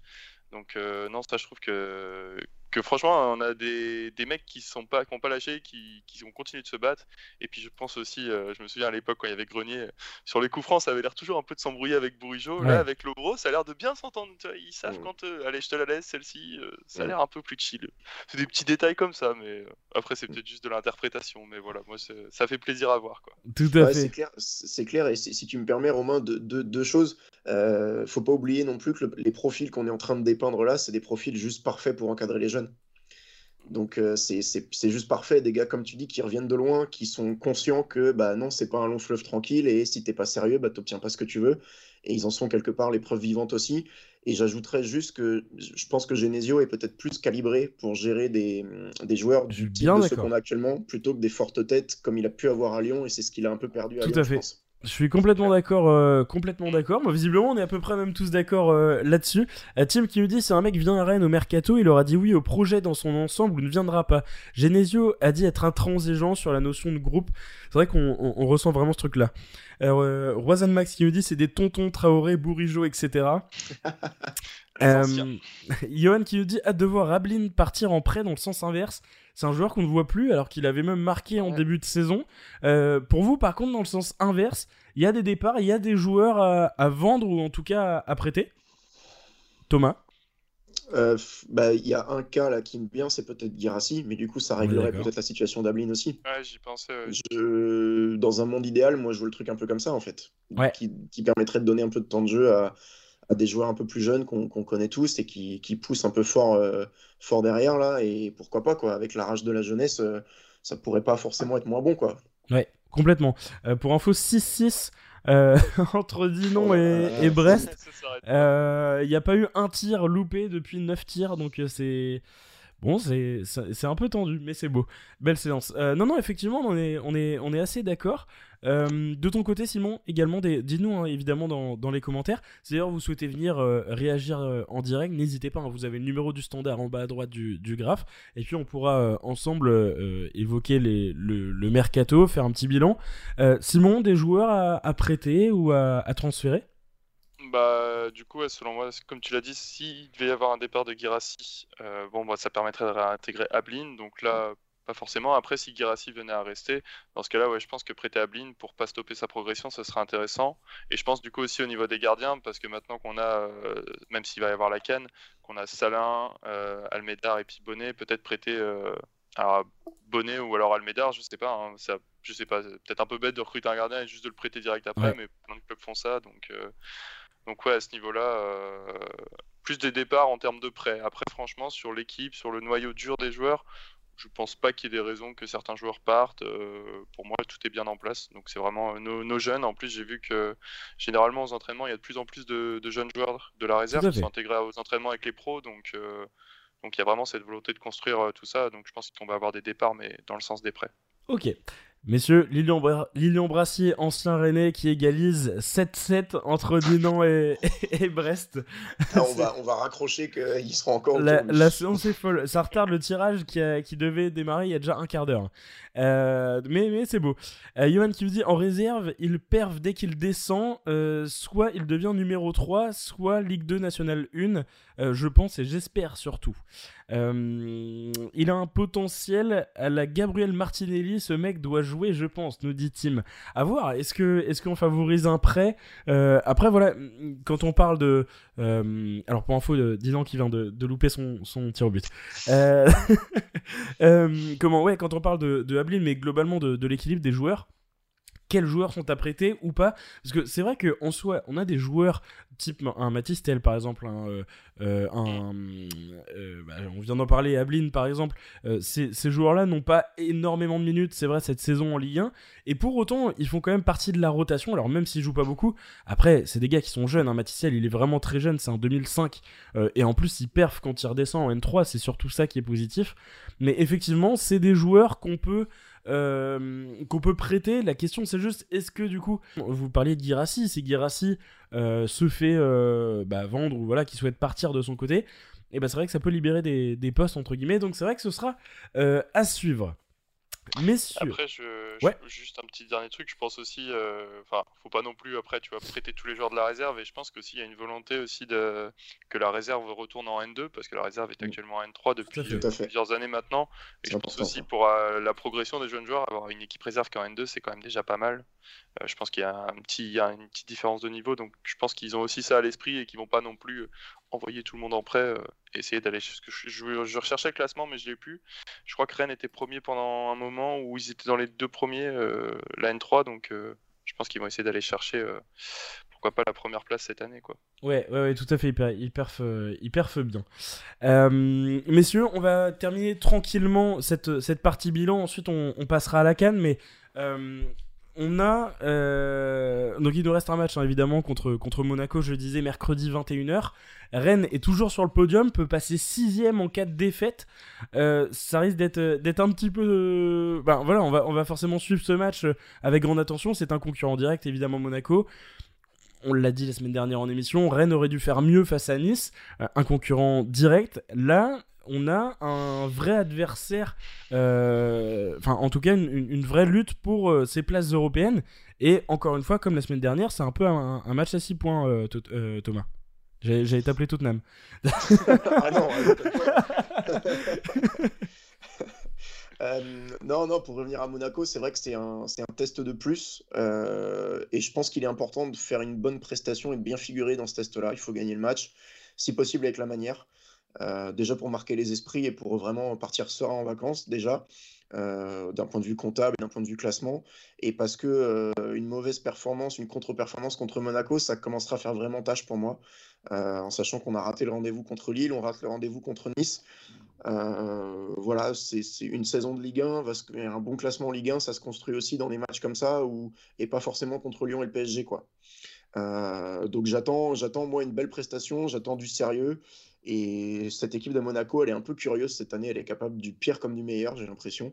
Donc non, ça je trouve que que franchement, on a des, des mecs qui sont pas, qui ont pas lâché, qui, qui, ont continué de se battre. Et puis je pense aussi, euh, je me souviens à l'époque quand il y avait Grenier, sur les coups francs, ça avait l'air toujours un peu de s'embrouiller avec Bourigeau. Là, avec Lobro, ça a l'air de bien s'entendre. Ils savent quand, euh, allez, je te la laisse, celle-ci, euh, ça a l'air un peu plus chill. C'est des petits détails comme ça, mais après, c'est peut-être juste de l'interprétation. Mais voilà, moi, ça fait plaisir à voir. Quoi. Tout à fait. C'est clair, c'est clair. Et si tu me permets, Romain, deux, deux, choses. faut pas oublier non plus que les profils qu'on est en train de dépeindre là, c'est des profils juste parfaits pour encadrer les jeunes. Donc euh, c'est juste parfait, des gars comme tu dis qui reviennent de loin, qui sont conscients que bah non, c'est pas un long fleuve tranquille et si t'es pas sérieux, bah t'obtiens pas ce que tu veux. Et ils en sont quelque part les preuves vivantes aussi. Et j'ajouterais juste que je pense que Genesio est peut-être plus calibré pour gérer des, des joueurs du type de ceux qu'on a actuellement, plutôt que des fortes têtes comme il a pu avoir à Lyon et c'est ce qu'il a un peu perdu à Tout Lyon, à je fait. pense. Je suis complètement d'accord, euh, complètement d'accord. Moi, visiblement, on est à peu près même tous d'accord euh, là-dessus. Euh, Tim qui nous dit, si un mec vient à Rennes au mercato, il aura dit oui au projet dans son ensemble ou ne viendra pas. Genesio a dit être intransigeant sur la notion de groupe. C'est vrai qu'on on, on ressent vraiment ce truc-là. Euh, Roisan Max qui nous dit, c'est des tontons Traoré, Bourigeau, etc. euh, Johan qui nous dit, hâte de voir Ablin partir en prêt dans le sens inverse. C'est un joueur qu'on ne voit plus alors qu'il avait même marqué en Ouais. début de saison. Euh, pour vous, par contre, dans le sens inverse, il y a des départs, il y a des joueurs à, à vendre ou en tout cas à, à prêter? Thomas? Euh, bah, il y a un cas là qui me vient, c'est peut-être Girassi, mais du coup ça réglerait peut-être la situation d'Ablin aussi. Ouais, j'y pensais. ouais. Je... Dans un monde idéal, moi je veux le truc un peu comme ça en fait, Ouais. qui, qui permettrait de donner un peu de temps de jeu à, à des joueurs un peu plus jeunes qu'on connaît tous et qui, qui poussent un peu fort, euh, fort derrière là. Et pourquoi pas quoi, avec la rage de la jeunesse, euh, ça pourrait pas forcément être moins bon quoi. Ouais, complètement. Euh, pour info, 6-6 euh, entre Dinon Oh et, et Brest. Euh, Il n'y a pas eu un tir loupé depuis 9 tirs, donc c'est. Bon, c'est un peu tendu, mais c'est beau. Belle séance. Euh, non, non, effectivement, on est, assez d'accord. Euh, de ton côté, Simon, également, dis-nous hein, évidemment dans, les commentaires. Si d'ailleurs vous souhaitez venir euh, réagir en direct, n'hésitez pas. hein, vous avez le numéro du standard en bas à droite du, graphe. Et puis on pourra ensemble évoquer le, mercato, faire un petit bilan. Simon, des joueurs à, prêter ou à transférer? Bah, du coup, ouais, selon moi, comme tu l'as dit, s'il devait y avoir un départ de Girassi, euh, bon, bah, ça permettrait de réintégrer Ablin. Donc là, pas forcément. Après, si Girassi venait à rester, dans ce cas-là, ouais, je pense que prêter Ablin pour pas stopper sa progression, ce serait intéressant. Et je pense du coup aussi au niveau des gardiens, parce que maintenant qu'on a, euh, même s'il va y avoir la canne, qu'on a Salin, euh, Almédard et puis Bonnet, peut-être prêter euh, à Bonnet ou alors Almédard, je sais pas. hein, ça, je sais pas, peut-être un peu bête de recruter un gardien et juste de le prêter direct après, Ouais. mais plein de clubs font ça, donc. Donc ouais, à ce niveau-là, euh, plus des départs en termes de prêts. Après, franchement, sur l'équipe, sur le noyau dur des joueurs, je pense pas qu'il y ait des raisons que certains joueurs partent. Euh, pour moi, tout est bien en place. Donc c'est vraiment euh, nos, nos jeunes. En plus, j'ai vu que généralement aux entraînements, il y a de plus en plus de, de jeunes joueurs de la réserve qui sont intégrés aux entraînements avec les pros. Donc euh, donc il y a vraiment cette volonté de construire tout ça. Donc je pense qu'on va avoir des départs, mais dans le sens des prêts. Ok. Messieurs, Lilian, Bra- Lilian Brassier, ancien Rennais, qui égalise 7-7 entre Dinan et, et Brest. Ah, on, va, on va raccrocher qu'ils seront encore La, la séance est folle. Ça retarde le tirage qui, a- qui devait démarrer il y a déjà un quart d'heure. Euh, mais mais c'est beau. Euh, Johan qui vous dit en réserve, il perve dès qu'il descend. euh, soit il devient numéro 3, soit Ligue 2 Nationale 1. euh, je pense et j'espère surtout. Euh, il a un potentiel à la Gabriel Martinelli. Ce mec doit jouer, je pense, nous dit Tim. À voir. Est-ce est-ce qu'on favorise un prêt Euh, Après voilà, quand on parle de euh, alors pour info, Dylan qui vient de, louper son, son tir au but. Comment ouais, quand on parle de, de Ablin, mais globalement de l'équilibre des joueurs, quels joueurs sont apprêtés ou pas. Parce que c'est vrai qu'en soi, on a des joueurs type un Mathis Tel par exemple, un, euh, euh, euh, bah, on vient d'en parler, Ablin par exemple, ces, joueurs-là n'ont pas énormément de minutes, c'est vrai, cette saison en Ligue 1, et pour autant, ils font quand même partie de la rotation, alors même s'ils jouent pas beaucoup, après, c'est des gars qui sont jeunes, hein, Mathis Tel, il est vraiment très jeune, c'est en 2005, et en plus, il perf quand il redescend en N3, c'est surtout ça qui est positif, mais effectivement, c'est des joueurs qu'on peut qu'on peut prêter. La question, c'est juste, est-ce que du coup, vous parliez de Girassi, si Girassi euh, se fait euh, bah, vendre ou voilà, qui souhaite partir de son côté, et bah, c'est vrai que ça peut libérer des postes entre guillemets. Donc c'est vrai que ce sera à suivre. Messieurs. Après, je, juste un petit dernier truc, je pense aussi, euh, enfin, faut pas non plus après, tu vas prêter tous les joueurs de la réserve, et je pense qu'il y a une volonté aussi de que la réserve retourne en N2, parce que la réserve est mm. actuellement en N3 depuis euh, plusieurs années maintenant, et je pense aussi pour euh, la progression des jeunes joueurs, avoir une équipe réserve qui est en N2, c'est quand même déjà pas mal. Je pense qu'il y a une petite différence de niveau, donc je pense qu'ils ont aussi ça à l'esprit et qu'ils vont pas non plus envoyer tout le monde en prêt, euh, essayer d'aller. Je, je, recherchais le classement, mais je l'ai plus. Je crois que Rennes était premier pendant un moment où ils étaient dans les deux premiers, euh, la N3, donc euh, je pense qu'ils vont essayer d'aller chercher, pourquoi pas la première place cette année, quoi. Ouais, ouais, tout à fait, il perf, il bien. messieurs, on va terminer tranquillement cette, cette partie bilan. Ensuite, on, on passera à la canne, mais on a euh, donc il nous reste un match hein, évidemment contre, contre Monaco je disais mercredi 21h Rennes est toujours sur le podium peut passer sixième en cas de défaite. Euh, ça risque d'être d'être un petit peu euh, ben voilà on va, on va forcément suivre ce match avec grande attention. C'est un concurrent direct évidemment Monaco. On l'a dit la semaine dernière en émission, Rennes aurait dû faire mieux face à Nice, un concurrent direct. Là, on a un vrai adversaire, euh, enfin en tout cas une, vraie lutte pour euh, ces places européennes. Et encore une fois, comme la semaine dernière, c'est un peu un, match à 6 points, euh, Thomas. J'allais t'appeler Tottenham. ah non, non, non, pour revenir à Monaco, c'est vrai que c'est un, test de plus. et je pense qu'il est important de faire une bonne prestation et de bien figurer dans ce test-là. Il faut gagner le match, si possible avec la manière. Euh, déjà pour marquer les esprits et pour vraiment partir serein en vacances déjà. Euh, d'un point de vue comptable et d'un point de vue classement, et parce que euh, une mauvaise performance, une contre-performance contre Monaco, ça commencera à faire vraiment tâche pour moi, en sachant qu'on a raté le rendez-vous contre Lille, on rate le rendez-vous contre Nice. voilà, c'est une saison de Ligue 1, parce un bon classement en Ligue 1, ça se construit aussi dans des matchs comme ça, et pas forcément contre Lyon et le PSG, quoi. donc j'attends, j'attends moi une belle prestation, j'attends du sérieux. Et cette équipe de Monaco, elle est un peu curieuse cette année. Elle est capable du pire comme du meilleur, j'ai l'impression.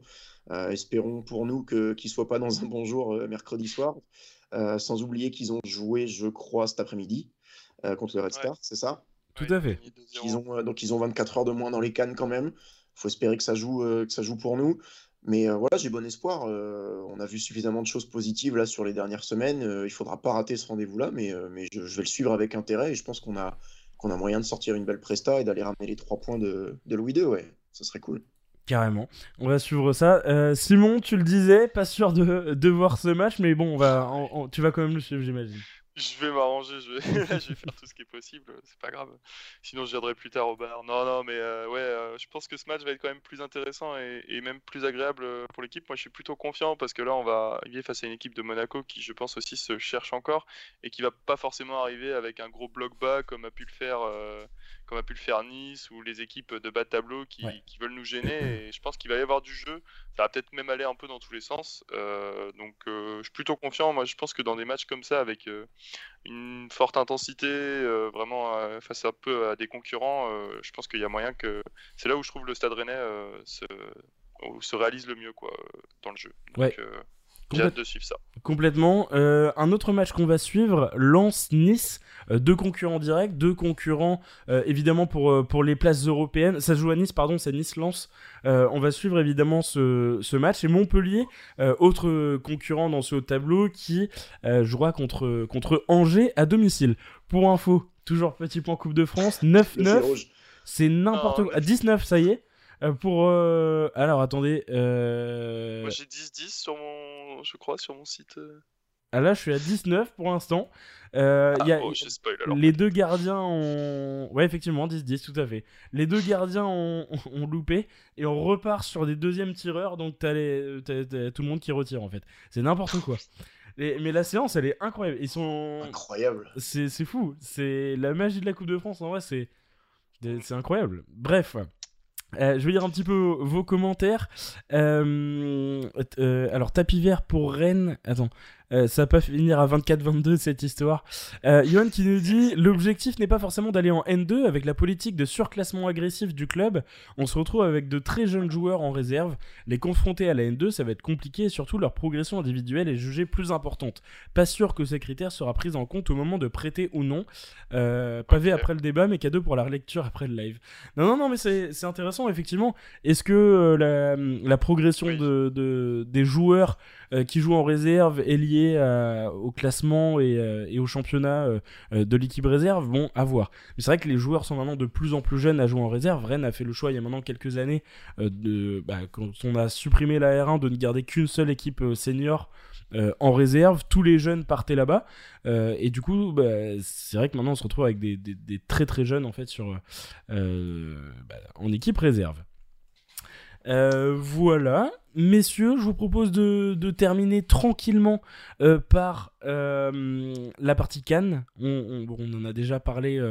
Euh, espérons pour nous qu'ils ne soient pas dans un bon jour euh, mercredi soir. Euh, sans oublier qu'ils ont joué, je crois, cet après-midi contre le Red Star, c'est ça? Tout à fait. Ils ont, donc ils ont 24 heures de moins dans les cannes quand même. Il faut espérer que ça joue, que ça joue pour nous. Mais voilà, j'ai bon espoir. on a vu suffisamment de choses positives là sur les dernières semaines. il ne faudra pas rater ce rendez-vous-là, mais, mais je, je, vais le suivre avec intérêt. Et je pense qu'on a, qu'on a moyen de sortir une belle presta et d'aller ramener les trois points de, Louis II, ouais, ça serait cool. Carrément. On va suivre ça. Euh, Simon, tu le disais, pas sûr de, de voir ce match, mais bon, on va, tu vas quand même le suivre, j'imagine. Je vais m'arranger, je vais... faire tout ce qui est possible, c'est pas grave. Sinon, je viendrai plus tard au bar. Non, non, mais euh, ouais, euh, je pense que ce match va être quand même plus intéressant et, même plus agréable euh, pour l'équipe. Moi, je suis plutôt confiant parce que là, on va arriver face à une équipe de Monaco qui, je pense aussi, se cherche encore et qui va pas forcément arriver avec un gros bloc bas comme a pu le faire comme a pu le faire Nice ou les équipes de bas de tableau qui, veulent nous gêner. Et je pense qu'il va y avoir du jeu. Ça va peut-être même aller un peu dans tous les sens. Euh, donc euh, je suis plutôt confiant. Moi, je pense que dans des matchs comme ça, avec euh, une forte intensité, vraiment face un peu à des concurrents, je pense qu'il y a moyen que. C'est là où je trouve le Stade Rennais se, se réalise le mieux quoi, dans le jeu. Donc, j'ai hâte de suivre ça. Complètement. Euh, un autre match qu'on va suivre, Lens-Nice. Euh, deux concurrents directs, deux concurrents euh, évidemment pour, pour les places européennes. Ça se joue à Nice, pardon, c'est Nice-Lens. on va suivre évidemment ce, ce match. Et Montpellier, autre concurrent dans ce haut tableau, qui jouera contre, contre Angers à domicile. Pour info, toujours petit point Coupe de France, 9-9. C'est n'importe quoi. 19, ça y est. Pour. Alors, attendez. Moi, j'ai 10-10 sur mon. Je crois, sur mon site. Ah là, je suis à 19 pour l'instant. Euh, ah, y a, oh. Les deux gardiens ont. Ouais, effectivement, 10-10, tout à fait. Les deux gardiens ont, ont, loupé et on repart sur des deuxièmes tireurs, donc t'as, les, tout le monde qui retire en fait. C'est n'importe quoi. mais la séance, elle est incroyable. Ils sont. Incroyable. C'est fou. C'est la magie de la Coupe de France, en vrai, c'est. C'est incroyable. Bref. Euh, je vais lire un petit peu vos commentaires. Euh, euh, alors, tapis vert pour Rennes. Attends, euh, ça pas finir à 24-22 cette histoire. Euh, Yohan qui nous dit l'objectif n'est pas forcément d'aller en N2 avec la politique de surclassement agressif du club. On se retrouve avec de très jeunes joueurs en réserve. Les confronter à la N2, ça va être compliqué et surtout leur progression individuelle est jugée plus importante. Pas sûr que ces critères sera pris en compte au moment de prêter ou non. Euh, pavé après le débat, mais cadeau pour la relecture après le live. Non, non, non, mais c'est intéressant effectivement. Est-ce que euh, la, la, progression de, de, des joueurs qui jouent en réserve est lié euh, au classement et, euh, et au championnat de l'équipe réserve, bon, à voir. Mais c'est vrai que les joueurs sont maintenant de plus en plus jeunes à jouer en réserve. Rennes a fait le choix il y a maintenant quelques années de, bah, quand on a supprimé la R1 de ne garder qu'une seule équipe senior. en réserve, tous les jeunes partaient là-bas, et du coup, bah, c'est vrai que maintenant on se retrouve avec des très très jeunes en fait sur bah, en équipe réserve. Euh, voilà. Messieurs, je vous propose de, terminer tranquillement euh, par euh, la partie Cannes. On, en a déjà parlé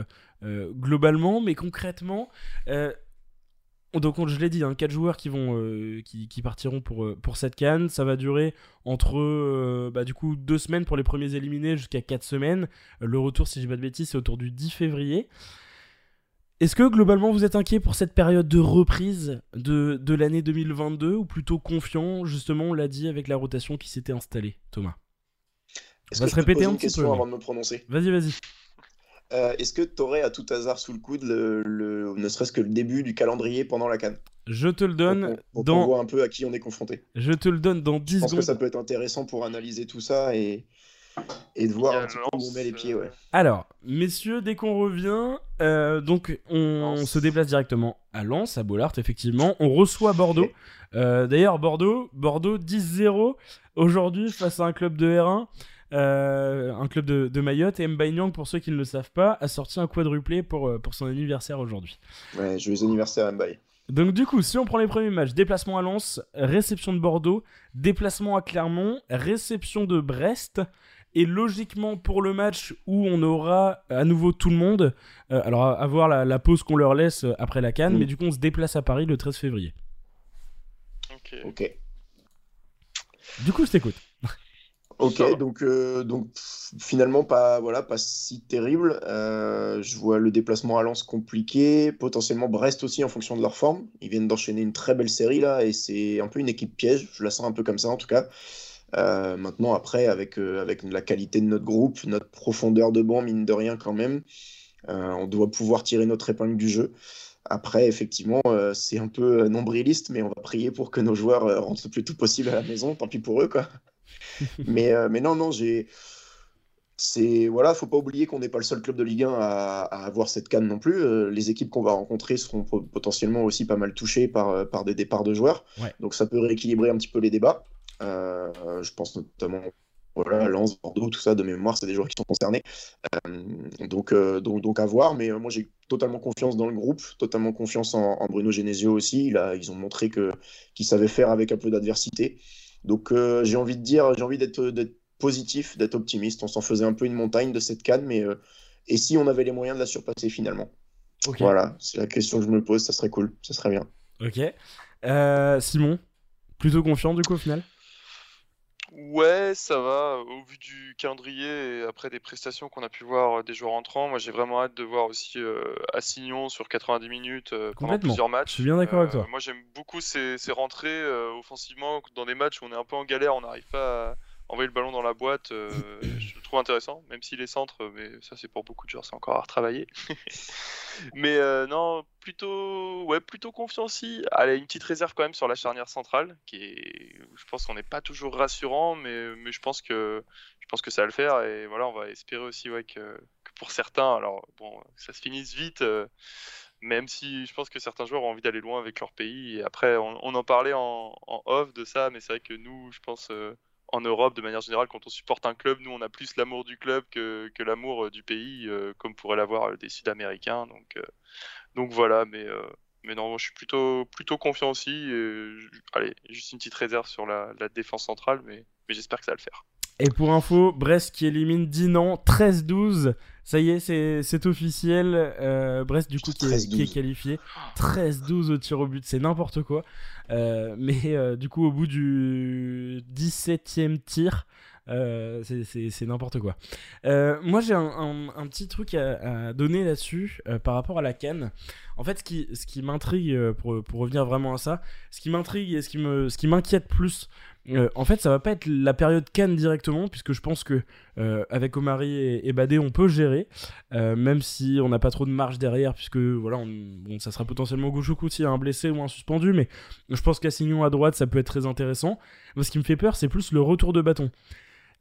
globalement, mais concrètement, donc je l'ai dit, hein, 4 joueurs qui, vont, qui, partiront pour, pour cette Cannes. Ça va durer entre bah, du coup 2 semaines pour les premiers éliminés jusqu'à 4 semaines. Le retour, si je dis pas de bêtises, c'est autour du 10 février. Est-ce que globalement vous êtes inquiet pour cette période de reprise de, de l'année 2022 ou plutôt confiant, justement, on l'a dit, avec la rotation qui s'était installée, Thomas? Est-ce que se répéter un petit peu avant de me prononcer? Vas-y, vas-y. Euh, est-ce que tu aurais à tout hasard sous le coude le, ne serait-ce que le début du calendrier pendant la canne? Je te le donne dans. On voit un peu à qui on est confronté. Je te le donne dans 10 secondes. Je pense que ça peut être intéressant pour analyser tout ça et, et de voir un petit peu où on met les pieds. Ouais. Alors, messieurs, dès qu'on revient, euh, donc on, se déplace directement à Lens, à Bollard, effectivement. On reçoit Bordeaux. Euh, d'ailleurs, Bordeaux, Bordeaux 10-0 aujourd'hui face à un club de R1. Euh, un club de, de Mayotte et Mbanyang, pour ceux qui ne le savent pas, a sorti un quadruplé pour, pour son anniversaire aujourd'hui. Ouais, joyeux anniversaire Mbay. Donc du coup, si on prend les premiers matchs, déplacement à Lens, réception de Bordeaux, déplacement à Clermont, réception de Brest, et logiquement, pour le match où on aura à nouveau tout le monde, euh, alors à, voir la, pause qu'on leur laisse euh, après la canne, mm. mais du coup, on se déplace à Paris le 13 février. Ok. Du coup, je t'écoute. Ok, donc, euh, donc finalement pas voilà pas si terrible. je vois le déplacement à Lens compliqué, potentiellement Brest aussi en fonction de leur forme. Ils viennent d'enchaîner une très belle série là et c'est un peu une équipe piège. Je la sens un peu comme ça en tout cas. Euh, maintenant, après, avec, euh, avec la qualité de notre groupe, notre profondeur de banc, mine de rien quand même, euh, on doit pouvoir tirer notre épingle du jeu. Après, effectivement, c'est un peu nombriliste, mais on va prier pour que nos joueurs rentrent le plus tôt possible à la maison. Tant pis pour eux, quoi. mais, mais non, non, j'ai. C'est voilà, faut pas oublier qu'on n'est pas le seul club de Ligue 1 à, avoir cette canne non plus. les équipes qu'on va rencontrer seront potentiellement aussi pas mal touchées par, par des départs de joueurs. Donc ça peut rééquilibrer un petit peu les débats. Euh, je pense notamment voilà, Lens, Bordeaux, tout ça, de mémoire, c'est des joueurs qui sont concernés. Euh, donc, euh, donc, donc, à voir, mais moi j'ai totalement confiance dans le groupe, totalement confiance en, Bruno Genesio aussi. Là, ils ont montré qu'ils savaient faire avec un peu d'adversité. Donc j'ai envie de dire, j'ai envie d'être positif, d'être optimiste. On s'en faisait un peu une montagne de cette canne, mais et si on avait les moyens de la surpasser finalement? Voilà, c'est la question que je me pose, ça serait cool, ça serait bien. Ok. Simon, plutôt confiant du coup au final? Ouais, ça va. Au vu du calendrier et après des prestations qu'on a pu voir euh, des joueurs entrants, moi j'ai vraiment hâte de voir aussi euh, Assignon sur 90 minutes euh, pendant plusieurs matchs. Je suis bien d'accord avec toi. Moi j'aime beaucoup ces, rentrées offensivement dans des matchs où on est un peu en galère, on n'arrive pas à envoyer le ballon dans la boîte. je le trouve intéressant, même si les centres, mais ça c'est pour beaucoup de joueurs, c'est encore à retravailler. mais non, plutôt, ouais, plutôt confiance. Allez, une petite réserve quand même sur la charnière centrale, qui est, je pense qu'on n'est pas toujours rassurant, mais, mais je pense que je pense que ça va le faire. Et voilà, on va espérer aussi ouais, que, pour certains, alors bon, ça se finisse vite. Euh, même si je pense que certains joueurs ont envie d'aller loin avec leur pays. Et après, on, en parlait en, off de ça, mais c'est vrai que nous, je pense, euh, en Europe, de manière générale, quand on supporte un club, nous, on a plus l'amour du club que, l'amour euh, du pays, comme pourrait l'avoir des Sud-Américains. Donc, donc voilà, mais, euh, mais non, je suis plutôt, plutôt confiant aussi. allez, juste une petite réserve sur la, défense centrale, mais, mais j'espère que ça va le faire. Et pour info, Brest qui élimine Dinan 13-12. Ça y est, c'est officiel. Euh, Brest, du coup, qui est, qui est, qualifié. 13-12 au tir au but, c'est n'importe quoi. Euh, mais euh, du coup, au bout du 17ème tir, c'est n'importe quoi. Moi, j'ai un, un, petit truc à, à donner là-dessus par rapport à la canne. En fait, ce qui, ce qui m'intrigue, pour, pour, revenir vraiment à ça, ce qui m'intrigue et ce qui me, ce qui m'inquiète plus, en fait, ça va pas être la période canne directement, puisque je pense que avec Omari et, et, Badé, on peut gérer, même si on n'a pas trop de marge derrière, puisque voilà, on, bon, ça sera potentiellement gauche au s'il y a un blessé ou un suspendu, mais je pense qu'Assignon à droite, ça peut être très intéressant. Moi, ce qui me fait peur, c'est plus le retour de bâton.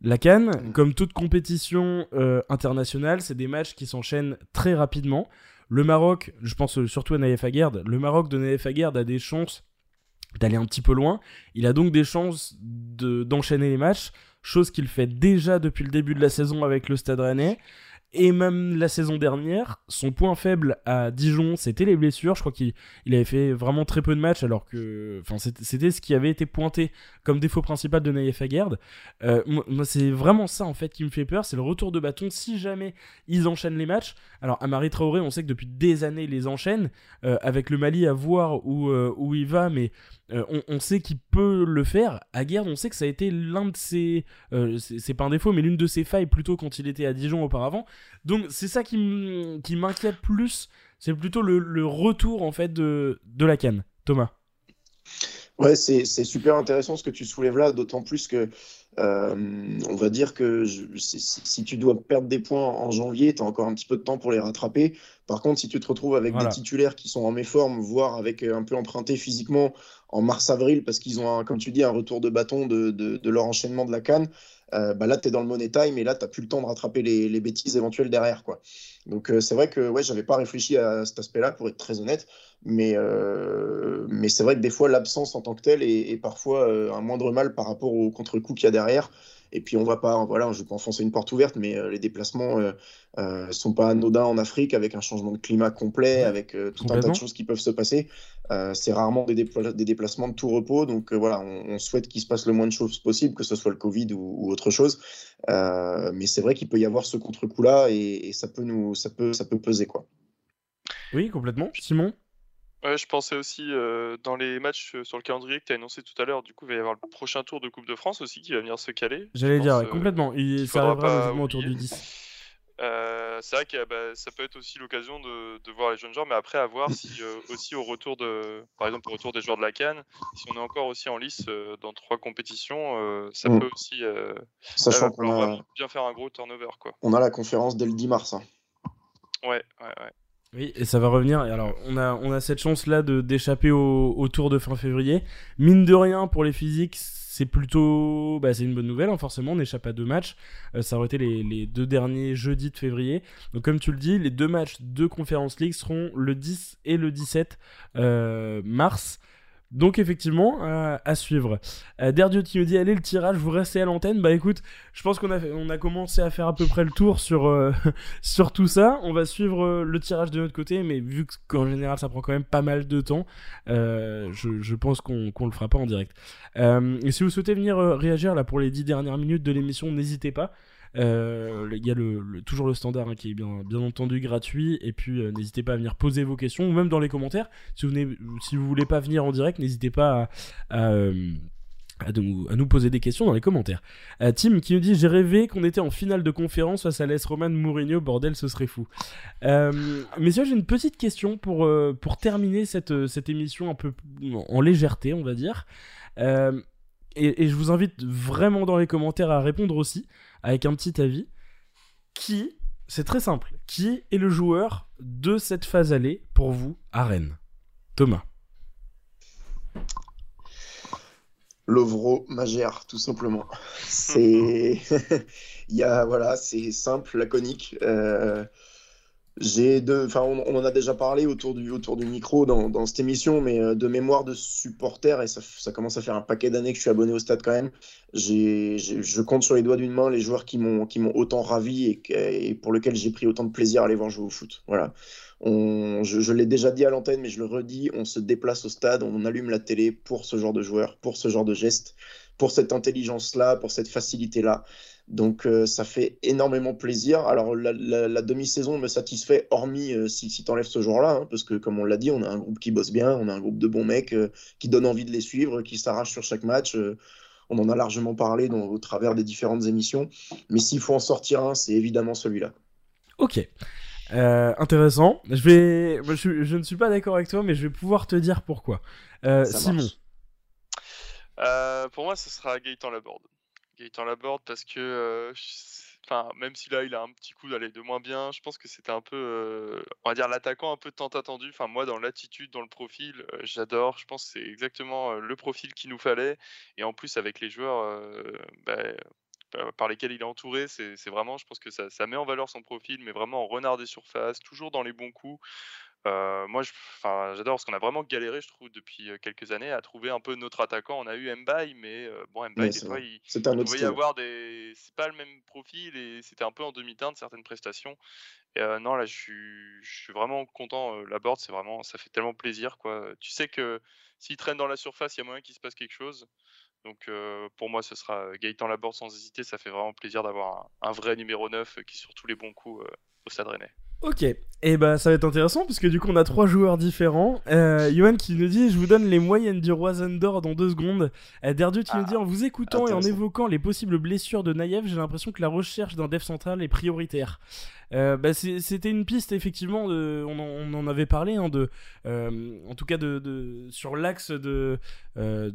La Cannes, mm. comme toute compétition euh, internationale, c'est des matchs qui s'enchaînent très rapidement. Le Maroc, je pense surtout à Naïf Aguerd, le Maroc de Naïf Aguerd a des chances d'aller un petit peu loin. Il a donc des chances d'enchaîner les matchs, chose qu'il fait déjà depuis le début de la saison avec le Stade Rennais. Et même la saison dernière, son point faible à Dijon, c'était les blessures. Je crois qu'il avait fait vraiment très peu de matchs, alors que enfin, c'était ce qui avait été pointé comme défaut principal de Naïef Aguerd. Euh, moi, c'est vraiment ça en fait qui me fait peur, c'est le retour de bâton si jamais ils enchaînent les matchs. Alors, Amari Traoré, on sait que depuis des années, il les enchaîne. Euh, avec le Mali, à voir où, euh, où il va, mais euh, on, sait qu'il peut le faire. À Guerre, on sait que ça a été l'un de ses. Euh, c'est pas un défaut, mais l'une de ses failles plutôt quand il était à Dijon auparavant. Donc c'est ça qui m'inquiète plus. C'est plutôt le, retour en fait de, de la canne. Thomas. Ouais, c'est super intéressant ce que tu soulèves là, d'autant plus que euh, on va dire que si, tu dois perdre des points en janvier, tu as encore un petit peu de temps pour les rattraper. Par contre, si tu te retrouves avec des titulaires qui sont en méforme, voire avec un peu emprunté physiquement en mars-avril, parce qu'ils ont, comme tu dis, un retour de bâton de, leur enchaînement de la canne, euh, bah là, tu es dans le money time et là, tu n'as plus le temps de rattraper les, bêtises éventuelles derrière. Quoi. Donc, euh, c'est vrai que ouais, j'avais pas réfléchi à cet aspect-là, pour être très honnête. Mais, euh, mais c'est vrai que des fois, l'absence en tant que telle est, parfois euh, un moindre mal par rapport au contre-coup qu'il y a derrière. Et puis on va pas, voilà, je vais pas enfoncer une porte ouverte, mais euh, les déplacements euh, sont pas anodins en Afrique avec un changement de climat complet, avec tout un tas de choses qui peuvent se passer. c'est rarement des, des, déplacements de tout repos, donc voilà, on, souhaite qu'il se passe le moins de choses possible, que ce soit le Covid ou, autre chose. mais c'est vrai qu'il peut y avoir ce contre-coup là et, et, ça peut nous, ça peut, ça peut peser quoi. Oui, complètement. Simon? Ouais, je pensais aussi euh, dans les matchs euh, sur le calendrier que tu as annoncé tout à l'heure, du coup, il va y avoir le prochain tour de Coupe de France aussi qui va venir se caler. J'allais dire, euh, complètement. Il, ça arrivera autour du 10. c'est vrai que bah, ça peut être aussi l'occasion de, de, voir les jeunes joueurs, mais après à voir si aussi au retour de, par exemple au retour des joueurs de la Cannes, si on est encore aussi en lice dans trois compétitions, ça mm. peut aussi Sachant qu'on a... bien faire un gros turnover quoi. On a la conférence dès le 10 mars. Hein. Ouais, ouais, ouais. Oui, et ça va revenir. Alors, on a, on a cette chance-là d'échapper au, tour de fin février. Mine de rien, pour les physiques, c'est plutôt. Bah, c'est une bonne nouvelle, hein, forcément. On échappe à deux matchs. Euh, ça aurait été les, les, deux derniers jeudis de février. Donc, comme tu le dis, les deux matchs de Conference League seront le 10 et le 17 euh, mars. Donc effectivement, euh, à suivre. Euh, Derdio qui me dit allez le tirage, vous restez à l'antenne. Bah écoute, je pense qu'on a, commencé à faire à peu près le tour sur, euh, sur tout ça. On va suivre euh, le tirage de notre côté, mais vu qu'en général ça prend quand même pas mal de temps, je, je, pense qu'on qu'on le fera pas en direct. et si vous souhaitez venir réagir là pour les 10 dernières minutes de l'émission, n'hésitez pas. Euh, il y a toujours le standard hein, qui est bien, entendu gratuit. Et puis euh, n'hésitez pas à venir poser vos questions ou même dans les commentaires. Si vous, vous voulez pas venir en direct, n'hésitez pas à, euh, nous, poser des questions dans les commentaires. Tim qui nous dit J'ai rêvé qu'on était en finale de conférence face à l'Es Roman Mourinho, bordel, ce serait fou. messieurs, j'ai une petite question pour, terminer cette, émission un peu en légèreté, on va dire. Et, je vous invite vraiment dans les commentaires à répondre aussi avec un petit avis. Qui, c'est très simple, qui est le joueur de cette phase allée pour vous à Rennes? Thomas. Lovro Magère, tout simplement. C'est, il y a voilà, c'est simple, laconique. Euh, j'ai enfin, on, en a déjà parlé autour du, autour du micro dans, dans cette émission, mais euh, de mémoire de supporter, et ça, commence à faire un paquet d'années que je suis abonné au stade quand même. J'ai, je compte sur les doigts d'une main les joueurs qui m'ont, qui m'ont autant ravi et, et pour lesquels j'ai pris autant de plaisir à aller voir jouer au foot. Voilà. On, je, je l'ai déjà dit à l'antenne, mais je le redis, on se déplace au stade, on allume la télé pour ce genre de joueurs, pour ce genre de gestes pour cette intelligence-là, pour cette facilité-là. Donc euh, ça fait énormément plaisir. Alors la, demi-saison me satisfait, hormis euh, si, si tu enlèves ce jour-là, hein, parce que comme on l'a dit, on a un groupe qui bosse bien, on a un groupe de bons mecs euh, qui donnent envie de les suivre, qui s'arrachent sur chaque match. on en a largement parlé dans, au travers des différentes émissions. Mais s'il faut en sortir un, c'est évidemment celui-là. Ok. intéressant. Je, vais... Je, ne suis pas d'accord avec toi, mais je vais pouvoir te dire pourquoi. Simon. pour moi, ce sera Gaëtan Laborde. Gaëtan Laborde parce que, euh, enfin, même si là il a un petit coup d'aller de moins bien, je pense que c'était un peu, euh, on va dire l'attaquant un peu tant attendu. Enfin, moi dans l'attitude, dans le profil, euh, j'adore. Je pense que c'est exactement le profil qu'il nous fallait. Et en plus avec les joueurs bah, bah, par lesquels il est entouré, c'est vraiment, je pense que ça, ça, met en valeur son profil, mais vraiment en renard des surfaces, toujours dans les bons coups. Euh, moi, j'adore parce qu'on a vraiment galéré, je trouve, depuis quelques années à trouver un peu notre attaquant. On a eu Mbaye, mais bon, Mbaye, des fois, il, autre pouvait y avoir des. C'est pas le même profil et c'était un peu en demi-teinte certaines prestations. Et, non, là, je suis, je suis vraiment content. la board, c'est vraiment, ça fait tellement plaisir, quoi. Tu sais que s'il traîne dans la surface, il y a moyen qu'il se passe quelque chose. Donc pour moi, ce sera Gaëtan Laborde sans hésiter. Ça fait vraiment plaisir d'avoir un, un, vrai numéro 9 qui est sur tous les bons coups au Stade Rennais. Ok, et eh bah ça va être intéressant parce que du coup on a trois joueurs différents. Euh, Johan qui nous dit je vous donne les moyennes du Roisendor dans deux secondes. Euh, Derdu qui nous dit en vous écoutant et en évoquant les possibles blessures de Naïef, j'ai l'impression que la recherche d'un dev central est prioritaire. Euh, bah, c'était une piste effectivement on, en, avait parlé hein, de euh, en tout cas sur l'axe de euh,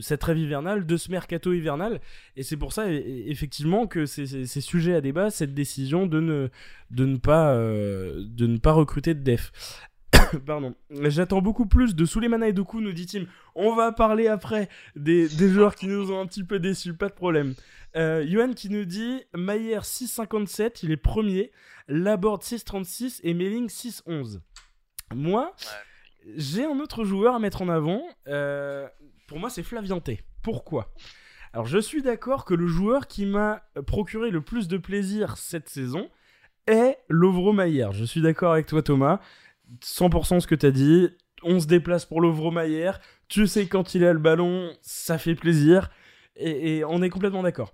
cette trêve hivernale de ce mercato hivernal. Et c'est pour ça effectivement que c'est sujet à débat cette décision de ne de ne pas de ne pas recruter de def Pardon. J'attends beaucoup plus de Souleymana et Doku, nous dit Tim. On va parler après des, des joueurs qui nous ont un petit peu déçus, pas de problème. Euh, qui nous dit Mayer 6,57, il est premier. Laborde 6,36 et Melling 6,11. Moi, j'ai un autre joueur à mettre en avant. Euh, pour moi, c'est Flavianté. Pourquoi? Alors, je suis d'accord que le joueur qui m'a procuré le plus de plaisir cette saison est Lovro Mayer. Je suis d'accord avec toi, Thomas. 100% ce que tu as dit. On se déplace pour Lovro Mayer. Tu sais, quand il a le ballon, ça fait plaisir et, on est complètement d'accord.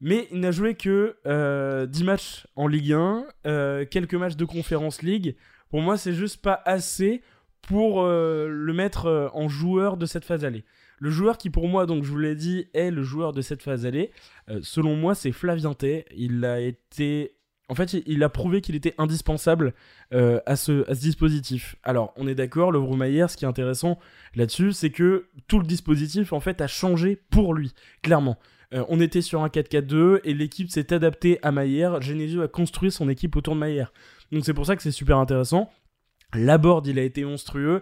Mais il n'a joué que 10 euh, matchs en Ligue 1, euh, quelques matchs de Conférence League. Pour moi, c'est juste pas assez pour euh, le mettre en joueur de cette phase allée. Le joueur qui, pour moi, donc je vous l'ai dit, est le joueur de cette phase allée, selon moi, c'est Flavien. Il a été en fait, il a prouvé qu'il était indispensable euh, à, ce, dispositif. Alors, on est d'accord, le Maillard, ce qui est intéressant là-dessus, c'est que tout le dispositif, en fait, a changé pour lui, clairement. Euh, on était sur un 4-4-2 et l'équipe s'est adaptée à Maillard. Genesio a construit son équipe autour de Maillard. Donc, c'est pour ça que c'est super intéressant. Laborde, il a été monstrueux.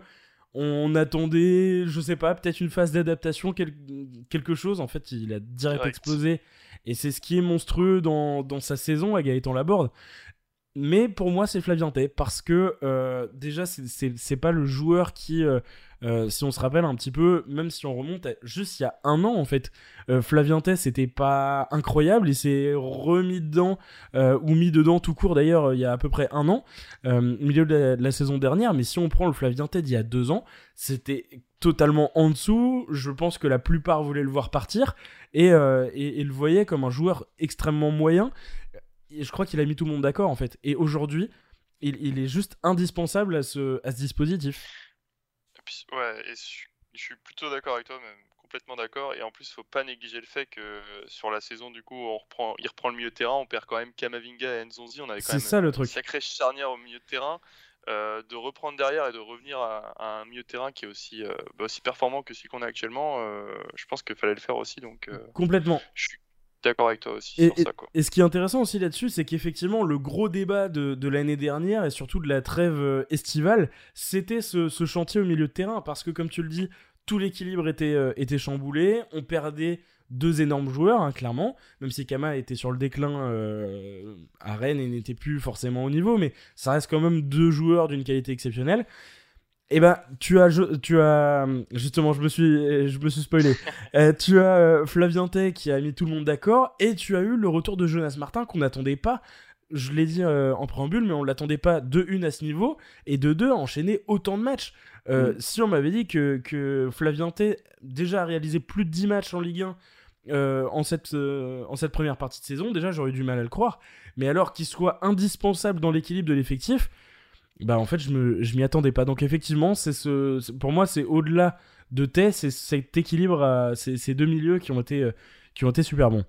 On attendait, je sais pas, peut-être une phase d'adaptation, quelque chose. En fait, il a direct. explosé et c'est ce qui est monstrueux dans, dans sa saison à Gaëtan Laborde. Mais pour moi, c'est Flavien Tay parce que euh, déjà, c'est pas le joueur qui, euh, euh, si on se rappelle un petit peu, même si on remonte juste il y a un an en fait, Flavien Tay c'était pas incroyable, il s'est remis dedans ou mis dedans tout court d'ailleurs il y a à peu près un an, milieu de la, saison dernière. Mais si on prend le Flavien Tay d'il y a deux ans, c'était totalement en dessous. Je pense que la plupart voulaient le voir partir et, et, et le voyaient comme un joueur extrêmement moyen je crois qu'il a mis tout le monde d'accord en fait. Et aujourd'hui, il, est juste indispensable à ce, à ce dispositif. ouais, et je, suis plutôt d'accord avec toi, même complètement d'accord. Et en plus, il faut pas négliger le fait que sur la saison, du coup, on reprend, il reprend le milieu de terrain, on perd quand même Kamavinga et Nzonzi. On avait quand même ça, le truc. une sacrée charnière au milieu de terrain. Euh, de reprendre derrière et de revenir à, un milieu de terrain qui est aussi, euh, bah, aussi performant que celui qu'on a actuellement, euh, je pense qu'il fallait le faire aussi. Donc, Complètement. Je suis d'accord avec toi aussi. Et, sur ça, quoi. et, ce qui est intéressant aussi là-dessus, c'est qu'effectivement, le gros débat de, de l'année dernière et surtout de la trêve estivale, c'était ce, ce, chantier au milieu de terrain. Parce que, comme tu le dis, tout l'équilibre était, était chamboulé. On perdait deux énormes joueurs, hein, clairement. Même si Kama était sur le déclin euh, à Rennes et n'était plus forcément au niveau, mais ça reste quand même deux joueurs d'une qualité exceptionnelle. Eh ben, tu as, tu as, justement, je me suis, je me suis spoilé. Euh, tu as euh, Flavien Tay qui a mis tout le monde d'accord, et tu as eu le retour de Jonas Martin qu'on n'attendait pas je l'ai dit euh, en préambule, mais on l'attendait pas de une à ce niveau et de deux à enchaîner autant de matchs. Mm. Si on m'avait dit que, que Flavien Tay déjà a réalisé plus de 10 matchs en Ligue 1 euh, en, cette, euh, en cette première partie de saison, déjà j'aurais du mal à le croire. Mais alors qu'il soit indispensable dans l'équilibre de l'effectif, bah en fait je m'y attendais pas. Donc effectivement, pour moi c'est au-delà de Tay, c'est cet équilibre, ces, deux milieux qui ont été, euh, qui ont été super bons.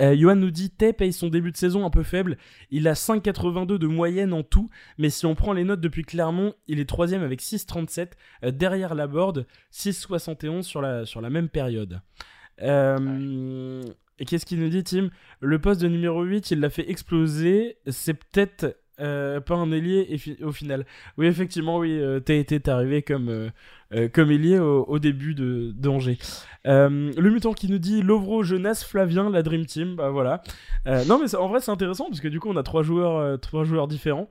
Euh, Johan nous dit Tay paye son début de saison un peu faible. Il a 5,82 de moyenne en tout, mais si on prend les notes depuis Clermont, il est troisième avec 6,37. euh, derrière la board, 6,71 sur la, sur la même période. Euh, et qu'est-ce qu'il nous dit, Tim? Le poste de numéro 8, il l'a fait exploser. C'est peut-être euh, pas un ailier et au final. Oui, effectivement, oui, euh, t'as été arrivé comme, euh, comme ailier au, début de, d'Angers. Le mutant qui nous dit Lovro, Jonas, Flavien, la Dream Team. Bah voilà. Non, mais en vrai, c'est intéressant parce que du coup, on a trois joueurs, trois joueurs différents.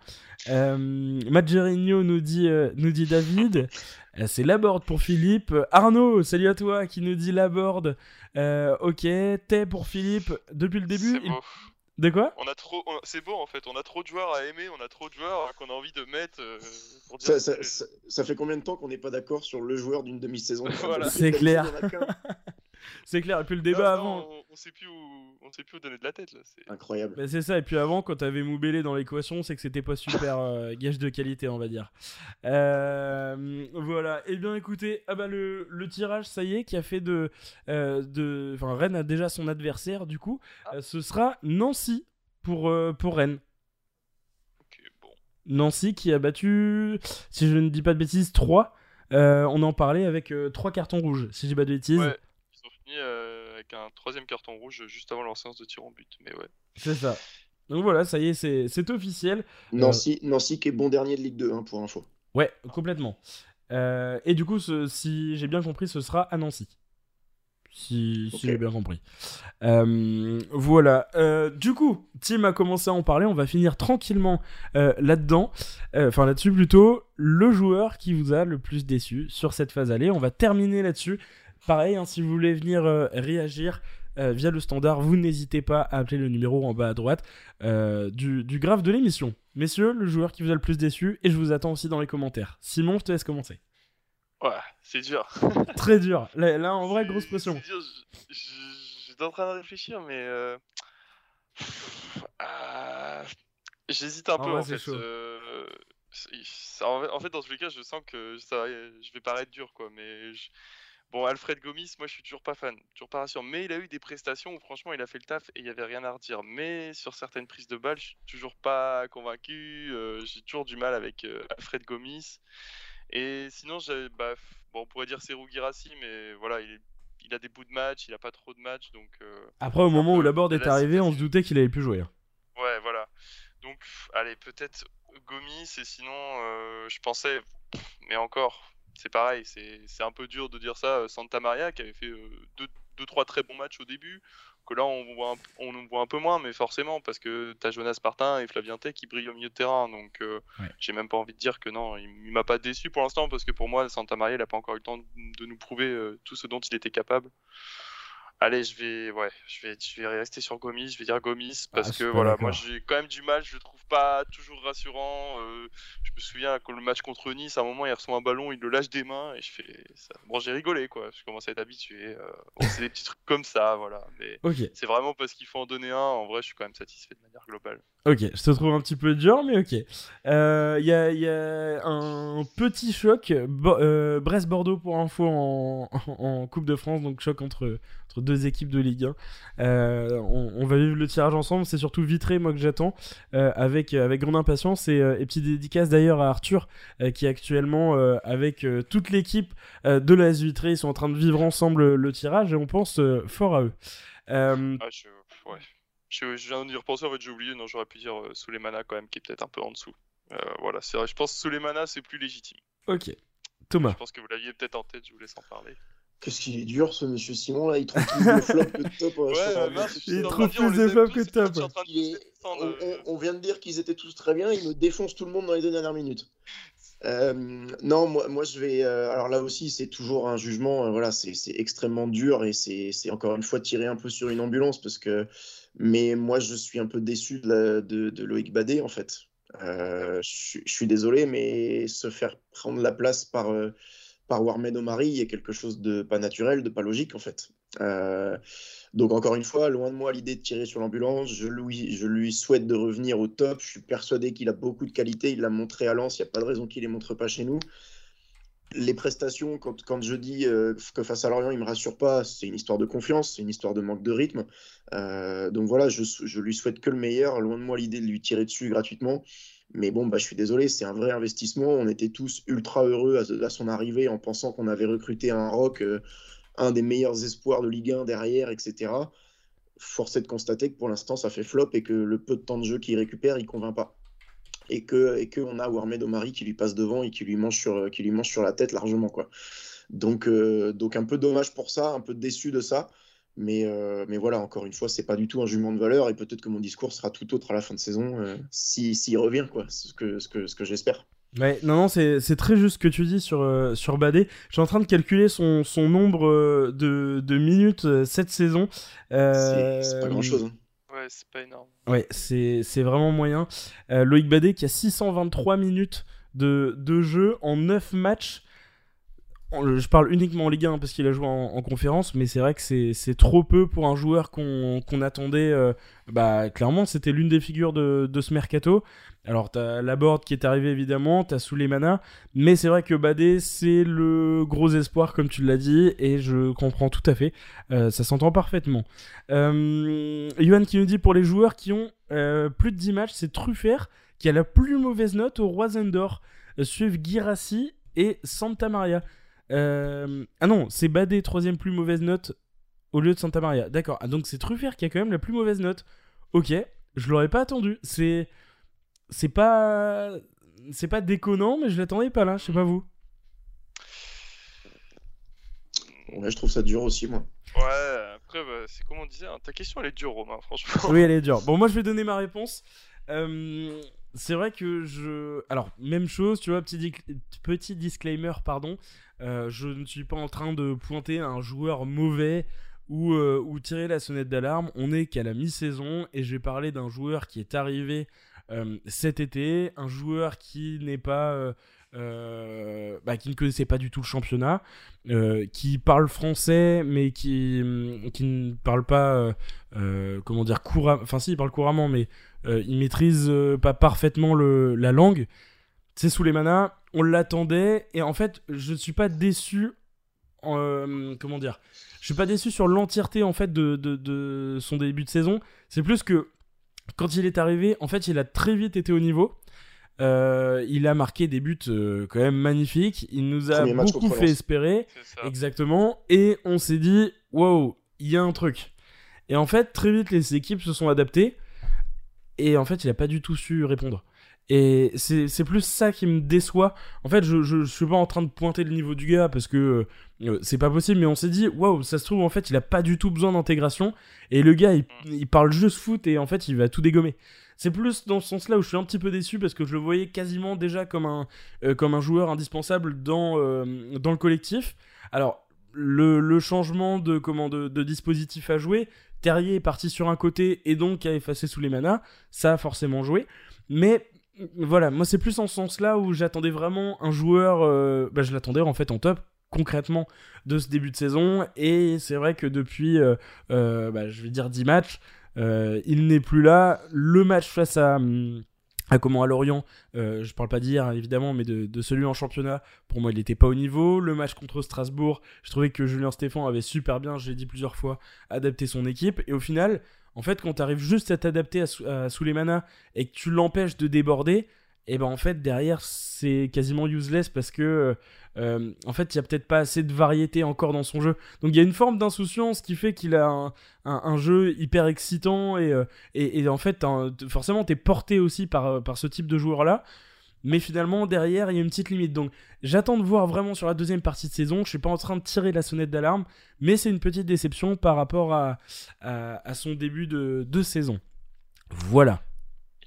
Euh, nous dit, nous dit David. Euh, c'est Laborde pour Philippe. Euh, Arnaud, salut à toi, qui nous dit Laborde. Euh, ok, Tay pour Philippe. Depuis le début. C'est il- beau. De quoi On a trop, on- c'est beau en fait. On a trop de joueurs à aimer, on a trop de joueurs qu'on a envie de mettre. euh, pour dire Ça, ça- que- ça- ça fait combien de temps qu'on n'est pas d'accord sur le joueur d'une demi-saison? Voilà. C'est clair. C'est clair. Et puis le débat non, avant. on, on sait plus où, on sait plus où donner de la tête là. c'est- Incroyable. Bah, c'est ça, et puis avant, quand t'avais Moubélé dans l'équation, c'est que c'était pas super euh, gage de qualité, on va dire. Euh, voilà, et bien écoutez, ah bah, le, le tirage, ça y est, qui a fait de. euh, de enfin, Rennes a déjà son adversaire, du coup, Euh, ce sera Nancy pour, euh, pour Rennes. Ok, bon. Nancy qui a battu, si je ne dis pas de bêtises, 3. on en parlait avec 3 cartons rouges, si je dis pas de bêtises. Ouais, fini euh, avec un troisième carton rouge juste avant leur séance de tir en but. Mais ouais. C'est ça. Donc voilà, ça y est, c'est officiel. Nancy, Nancy qui est bon dernier de Ligue 2, hein, pour info. Ouais, complètement. Euh, et du coup, ce- si j'ai bien compris, ce sera à Nancy. Si, j'ai bien compris. Euh, voilà. Euh, du coup, Tim a commencé à en parler. On va finir tranquillement euh, là-dedans. Euh, Enfin, là-dessus plutôt. Le joueur qui vous a le plus déçu sur cette phase allée. On va terminer là-dessus. Pareil, hein, si vous voulez venir euh, réagir euh, via le standard, vous n'hésitez pas à appeler le numéro en bas à droite euh, du, du graphe de l'émission. Messieurs, le joueur qui vous a le plus déçu, et je vous attends aussi dans les commentaires. Simon, je te laisse commencer. Ouais, c'est dur. Très dur. Là, là, en vrai, grosse pression. Dur, je- je- J'étais en train de réfléchir, mais. euh, J'hésite un peu en fait. euh, en fait- en fait, dans tous les cas, je sens que ça, je vais paraître dur, quoi. Mais je- bon, Alfred Gomis, moi, je suis toujours pas fan, toujours pas rassurant. Mais il a eu des prestations où, franchement, il a fait le taf et il y avait rien à redire. Mais sur certaines prises de balles, je suis toujours pas convaincu. euh, J'ai toujours du mal avec euh, Alfred Gomis. Et sinon, bah, bon, on pourrait dire c'est Girassi, mais voilà, il, a des bouts de match, il a pas trop de matchs, donc euh, Après, au moment où la board est arrivée, on se doutait qu'il avait plus jouer. hein. ouais, voilà. Donc, allez, peut-être Gomis, et sinon, je pensais, mais encore, c'est pareil, c'est un peu dur de dire ça. euh, Santa Maria qui avait fait euh, deux, deux, trois très bons matchs au début, que là on voit un, on voit un peu moins, mais forcément parce que t'as Jonas Martin et Flavien Tay qui brillent au milieu de terrain, donc euh, Ouais. j'ai même pas envie de dire que non, il, il m'a pas déçu pour l'instant parce que pour moi Santa Maria il a pas encore eu le temps de, de nous prouver euh, tout ce dont il était capable. Allez, je vais, ouais, je vais, je vais rester sur Gomis. Je vais dire Gomis parce Ah, je que voilà, moi j'ai quand même du mal. Je le trouve pas toujours rassurant. euh, je me souviens que le match contre Nice, à un moment, il reçoit un ballon, il le lâche des mains et je fais ça. Bon, j'ai rigolé quoi. Je commence à être habitué. euh, bon, c'est des petits trucs comme ça, voilà. Mais c'est vraiment parce qu'il faut en donner un. En vrai, je suis quand même satisfait de manière globale. Ok, je te trouve un petit peu dur, mais ok. Euh, Il y, a, il y a un petit choc. Euh, Brest-Bordeaux pour info en, Coupe de France, donc choc entre, deux équipes de Ligue 1. Euh, on, va vivre le tirage ensemble, c'est surtout Vitré, moi que j'attends, euh, avec, grande impatience. Et, euh, et petite dédicace d'ailleurs à Arthur, euh, qui actuellement euh, avec euh, toute l'équipe euh, de la Vitré. Ils sont en train de vivre ensemble le tirage et on pense euh, fort à eux. Euh, Ah, je, ouais. Je, je viens d'y repenser. En fait, j'ai oublié. Non, j'aurais pu dire euh, Souleymana quand même, qui est peut-être un peu en dessous. Euh, voilà, c'est vrai. Je pense que Souleymana c'est plus légitime. ok. Thomas. Je pense que vous l'aviez peut-être en tête. Je vous laisse en parler. Qu'est-ce qu'il est dur, ce monsieur Simon, là. Il trouve plus de flop que de top. euh, Ouais, match. il trouve plus les de tous, que top. de est- On, euh, on- on vient de dire qu'ils étaient tous très bien. Il me défonce tout le monde dans les deux dernières minutes. Euh, non, moi, moi je vais. euh, alors là aussi, c'est toujours un jugement. euh, voilà, c'est c'est extrêmement dur et c'est c'est encore une fois tirer un peu sur une ambulance parce que Mais moi, je suis un peu déçu de, Loïc Badet, en fait. je, suis désolé, mais se faire prendre la place par, par Warmed Omari est quelque chose de pas naturel, de pas logique, en fait. donc encore une fois, loin de moi l'idée de tirer sur l'ambulance. Je lui, souhaite de revenir au top. Je suis persuadé qu'il a beaucoup de qualité. Il l'a montré à Lens. Il n'y a pas de raison qu'il ne les montre pas chez nous les prestations, quand, je dis euh, que face à Lorient, il ne me rassure pas, c'est une histoire de confiance, c'est une histoire de manque de rythme. Euh, donc voilà, je, je, lui souhaite que le meilleur. Loin de moi l'idée de lui tirer dessus gratuitement. Mais bon, bah, je suis désolé, c'est un vrai investissement. On était tous ultra heureux à, son arrivée en pensant qu'on avait recruté un rock, euh, un des meilleurs espoirs de Ligue 1 derrière, etc. Force est de constater que pour l'instant, ça fait flop et que le peu de temps de jeu qu'il récupère, il ne convainc pas et que et que on a Warmed Omari qui lui passe devant et qui lui mange sur qui lui mange sur la tête largement quoi. Donc euh, donc un peu dommage pour ça, un peu déçu de ça. Mais, euh, mais voilà, encore une fois, c'est pas du tout un jugement de valeur et peut-être que mon discours sera tout autre à la fin de saison euh, s'il si, revient, quoi, ce que, ce que, ce que j'espère. Ouais, non, non, c'est très juste ce que tu dis sur, sur Badé. Je suis en train de calculer son, son nombre de, de minutes cette saison. c'est pas grand chose. Hein c'est pas énorme. Ouais, c'est vraiment moyen. Euh, Loïc Badet qui a 623 minutes de, de jeu en 9 matchs. Je parle uniquement en Ligue 1 parce qu'il a joué en, conférence, mais c'est vrai que c'est trop peu pour un joueur qu'on attendait. Euh, bah, clairement, c'était l'une des figures de, ce mercato. Alors, t'as Laborde qui est arrivé évidemment, t'as Souleymana, mais c'est vrai que Badé, c'est le gros espoir, comme tu l'as dit, et je comprends tout à fait. Euh, ça s'entend parfaitement. Euh, qui nous dit pour les joueurs qui ont euh, plus de 10 matchs, c'est Truffert qui a la plus mauvaise note au Roisendor. Euh, suivent Girassi et Santa Maria. ah non, c'est Badé, troisième plus mauvaise note au lieu de Santa Maria. D'accord. Ah, donc c'est Truffert qui a quand même la plus mauvaise note. Ok, je l'aurais pas attendu. C'est c'est pas c'est pas déconnant, mais je l'attendais pas là. Je sais pas vous. Ouais, je trouve ça dur aussi, moi. Ouais, après, bah, c'est comme on disait, hein, ta question elle est dure, Romain, franchement. Oui, elle est dure. Bon, moi je vais donner ma réponse. Euh, c'est vrai que je. Alors, même chose, tu vois, petit, petit disclaimer, pardon. Euh, je ne suis pas en train de pointer un joueur mauvais ou, euh, ou tirer la sonnette d'alarme. On est qu'à la mi-saison et je vais parler d'un joueur qui est arrivé euh, cet été, un joueur qui n'est pas euh, euh, bah, qui ne connaissait pas du tout le championnat, qui parle français mais qui, mm, qui ne parle pas, comment dire, couramment, enfin si, il parle couramment, mais il maîtrise pas parfaitement le, la langue. C'est manas, on l'attendait, et en fait, je ne suis pas déçu, comment dire, je suis pas déçu sur l'entièreté en fait de, de, son début de saison. C'est plus que quand il est arrivé, en fait, il a très vite été au niveau. Euh, il a marqué des buts euh, quand même magnifiques. Il nous a beaucoup fait espérer. Exactement. Et on s'est dit, wow, il y a un truc. Et en fait, très vite, les équipes se sont adaptées. Et en fait, il a pas du tout su répondre. Et c'est plus ça qui me déçoit. En fait, je, je, suis pas en train de pointer le niveau du gars parce que euh, c'est pas possible, mais on s'est dit, waouh, ça se trouve, en fait, il a pas du tout besoin d'intégration. Et le gars, il, parle juste foot et en fait, il va tout dégommer. C'est plus dans ce sens-là où je suis un petit peu déçu parce que je le voyais quasiment déjà comme un, euh, comme un joueur indispensable dans, euh, dans le collectif. Alors, le, le changement de, comment, de, de dispositif à jouer, Terrier est parti sur un côté et donc a effacé sous les manas, ça a forcément joué. Mais voilà, moi c'est plus en ce sens-là où j'attendais vraiment un joueur, euh, bah, je l'attendais en fait en top concrètement de ce début de saison. Et c'est vrai que depuis euh, euh, bah, je vais dire 10 matchs il n'est plus là. Le match face à à comment à Lorient je parle pas d'hier évidemment mais de, de, celui en championnat pour moi il n'était pas au niveau. Le match contre Strasbourg je trouvais que Julien Stéphan avait super bien je l'ai dit plusieurs fois adapté son équipe. Et au final en fait, quand tu arrives juste à t'adapter à, manas et que tu l'empêches de déborder, et eh ben en fait derrière c'est quasiment useless parce que euh, en fait il y a peut-être pas assez de variété encore dans son jeu. Donc il y a une forme d'insouciance qui fait qu'il a un, jeu hyper excitant et, euh, et, en fait forcément t'es porté aussi par, par ce type de joueur là. Mais finalement, derrière, il y a une petite limite. Donc, j'attends de voir vraiment sur la deuxième partie de saison. Je suis pas en train de tirer la sonnette d'alarme, mais c'est une petite déception par rapport à, à, son début de, de, saison. Voilà.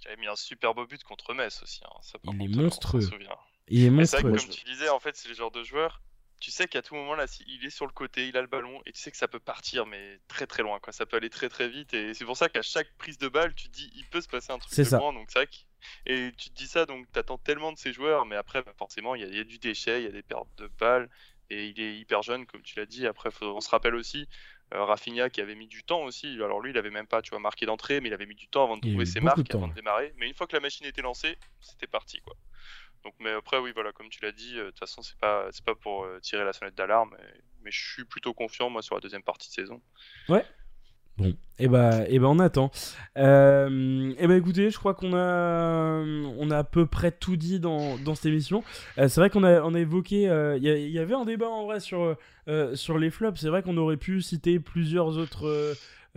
Il avait mis un super beau but contre Metz aussi. Hein. il est monstrueux. Il est monstrueux. C'est vrai que, comme tu disais, en fait, c'est le genre de joueur. tu sais qu'à tout moment là, il est sur le côté, il a le ballon et tu sais que ça peut partir, mais très très loin, quoi. Ça peut aller très très vite et c'est pour ça qu'à chaque prise de balle, tu te dis, il peut se passer un truc de ça. donc c'est et tu te dis ça, donc t'attends tellement de ces joueurs, mais après, bah, forcément, il y, a du déchet, il y a des pertes de balles et il est hyper jeune, comme tu l'as dit. Après, on se rappelle aussi. Euh, Rafinha qui avait mis du temps aussi. Alors lui, il avait même pas, tu vois, marqué d'entrée, mais il avait mis du temps avant de trouver ses marques, avant de démarrer. Mais une fois que la machine était lancée, c'était parti, quoi. Donc, mais après, oui, voilà, comme tu l'as dit, euh, de toute façon, c'est pas, c'est pas pour euh, tirer la sonnette d'alarme, mais, je suis plutôt confiant, moi, sur la deuxième partie de saison. Ouais. Bon, et eh bah, et eh ben on attend. Euh, et bah écoutez, je crois qu'on a, on a à peu près tout dit dans, dans cette émission. c'est vrai qu'on a, on a évoqué, il y, y, avait un débat en vrai sur, sur les flops. C'est vrai qu'on aurait pu citer plusieurs autres,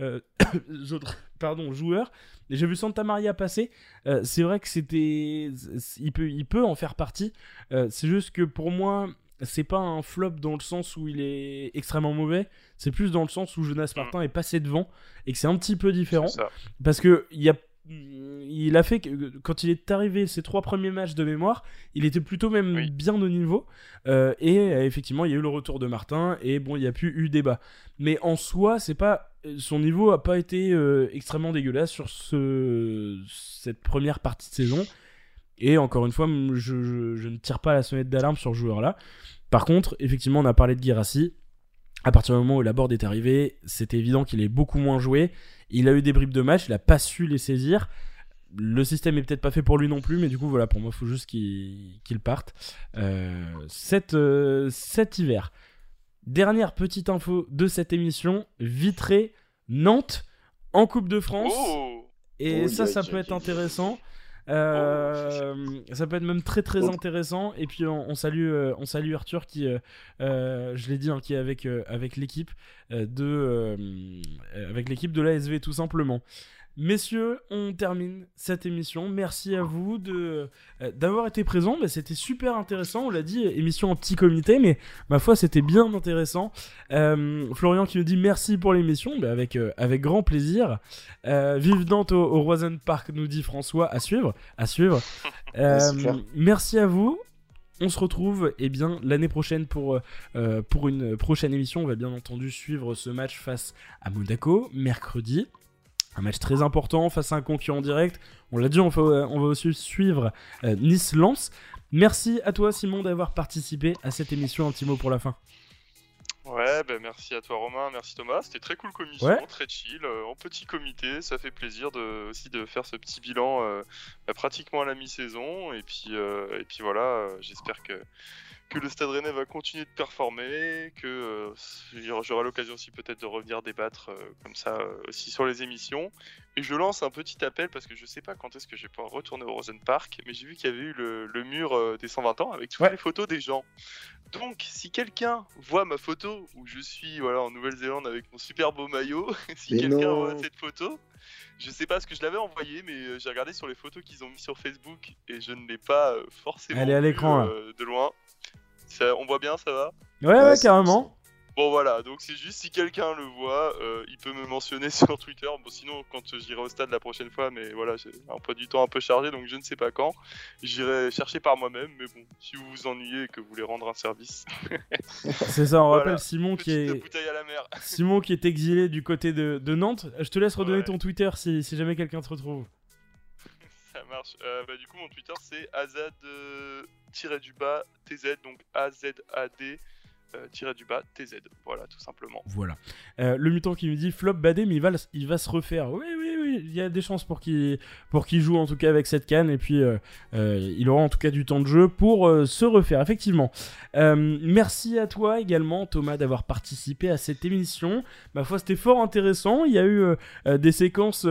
autres pardon, joueurs. J'ai vu Santa Maria passer. Euh, c'est vrai que c'était. Il peut, il peut en faire partie. Euh, c'est juste que pour moi, c'est pas un flop dans le sens où il est extrêmement mauvais. C'est plus dans le sens où Jonas mm. Martin est passé devant et que c'est un petit peu différent. Parce que il y a il a fait que quand il est arrivé ses trois premiers matchs de mémoire, il était plutôt même bien au niveau. Euh, et effectivement, il y a eu le retour de Martin et bon, il n'y a plus eu débat. Mais en soi, c'est pas son niveau a pas été euh, extrêmement dégueulasse sur ce, cette première partie de saison. Et encore une fois, je, ne tire pas la sonnette d'alarme sur ce joueur-là. Par contre, effectivement, on a parlé de Girassi. À partir du moment où la board est arrivée, c'était évident qu'il est beaucoup moins joué. Il a eu des bribes de match, il n'a pas su les saisir. Le système est peut-être pas fait pour lui non plus, mais du coup, voilà, pour moi, il faut juste qu'il parte. Euh, euh, cet hiver. Dernière petite info de cette émission, Vitré Nantes en Coupe de France. Oh et ça, ça peut être intéressant. Euh, ça peut être même très très intéressant. Et puis on, salue, euh, on salue Arthur qui, euh, je l'ai dit, hein, qui est avec, avec l'équipe de, avec l'équipe de l'ASV tout simplement. Messieurs, on termine cette émission. Merci à vous de euh, d'avoir été présents. Bah, c'était super intéressant. On l'a dit, émission en petit comité, mais ma foi, c'était bien intéressant. Euh, Florian qui nous dit merci pour l'émission, bah, avec euh, avec grand plaisir. vive Nantes au, au Roisen Park, nous dit François. À suivre, à suivre. merci à vous. On se retrouve eh bien l'année prochaine pour, pour une prochaine émission. On va bien entendu suivre ce match face à Monaco mercredi. Un match très important face à un concurrent direct. On l'a dit, on, va aussi suivre euh, Nice-Lens. Merci à toi Simon d'avoir participé à cette émission. Un petit mot pour la fin. Ouais, ben merci à toi Romain, merci Thomas. C'était très cool comme émission, très chill, euh, en petit comité. Ça fait plaisir de, aussi de faire ce petit bilan euh, bah, pratiquement à la mi-saison. Et puis, et puis voilà, j'espère que que le Stade Rennais va continuer de performer, que euh, j'aurai l'occasion aussi peut-être de revenir débattre euh, comme ça euh, aussi sur les émissions. Et je lance un petit appel parce que je sais pas quand est-ce que je vais pouvoir retourner au Rosen Park, mais j'ai vu qu'il y avait eu le, mur des 120 ans avec toutes les photos des gens. Donc, si quelqu'un voit ma photo où je suis voilà en Nouvelle-Zélande avec mon super beau maillot, si quelqu'un voit cette photo, je sais pas ce que je l'avais envoyé, mais j'ai regardé sur les photos qu'ils ont mis sur Facebook et je ne l'ai pas forcément Elle est à l'écran de loin on voit bien, ça va Ouais, ouais, carrément. Bon voilà, donc c'est juste si quelqu'un le voit, euh, il peut me mentionner sur Twitter. Bon sinon quand j'irai au stade la prochaine fois, mais voilà, j'ai un peu du temps un peu chargé, donc je ne sais pas quand. J'irai chercher par moi-même, mais bon, si vous vous ennuyez et que vous voulez rendre un service. c'est ça, on rappelle Simon qui est Simon qui est exilé du côté de, Nantes. Je te laisse redonner ton Twitter si, si jamais quelqu'un te retrouve. Marche. Euh, bah, du coup mon Twitter c'est azad du bas TZ, donc A-Z-A-D. Euh, du bas TZ, voilà tout simplement. Voilà. Euh, le mutant qui me dit flop badé, mais il va, se refaire. Oui, oui, oui, il y a des chances pour qu'il pour joue en tout cas avec cette canne et puis euh, il aura en tout cas du temps de jeu pour se refaire, effectivement. merci à toi également, Thomas, d'avoir participé à cette émission. Ma foi, c'était fort intéressant. Il y a eu des séquences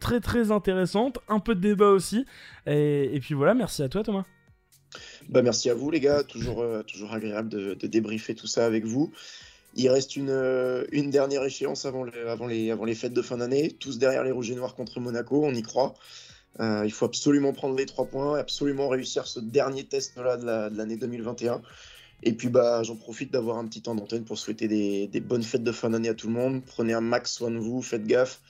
très très intéressantes, un peu de débat aussi. Et puis voilà, merci à toi, Thomas. Bah, merci à vous, les gars. Toujours, euh, toujours agréable de, débriefer tout ça avec vous. Il reste une, euh, une dernière échéance avant, avant, les, avant les fêtes de fin d'année. Tous derrière les Rouges et Noirs contre Monaco, on y croit. Euh, il faut absolument prendre les trois points, absolument réussir ce dernier test là, de l'année 2021. Et puis bah, j'en profite d'avoir un petit temps d'antenne pour souhaiter des, bonnes fêtes de fin d'année à tout le monde. Prenez un max soin de vous, faites gaffe.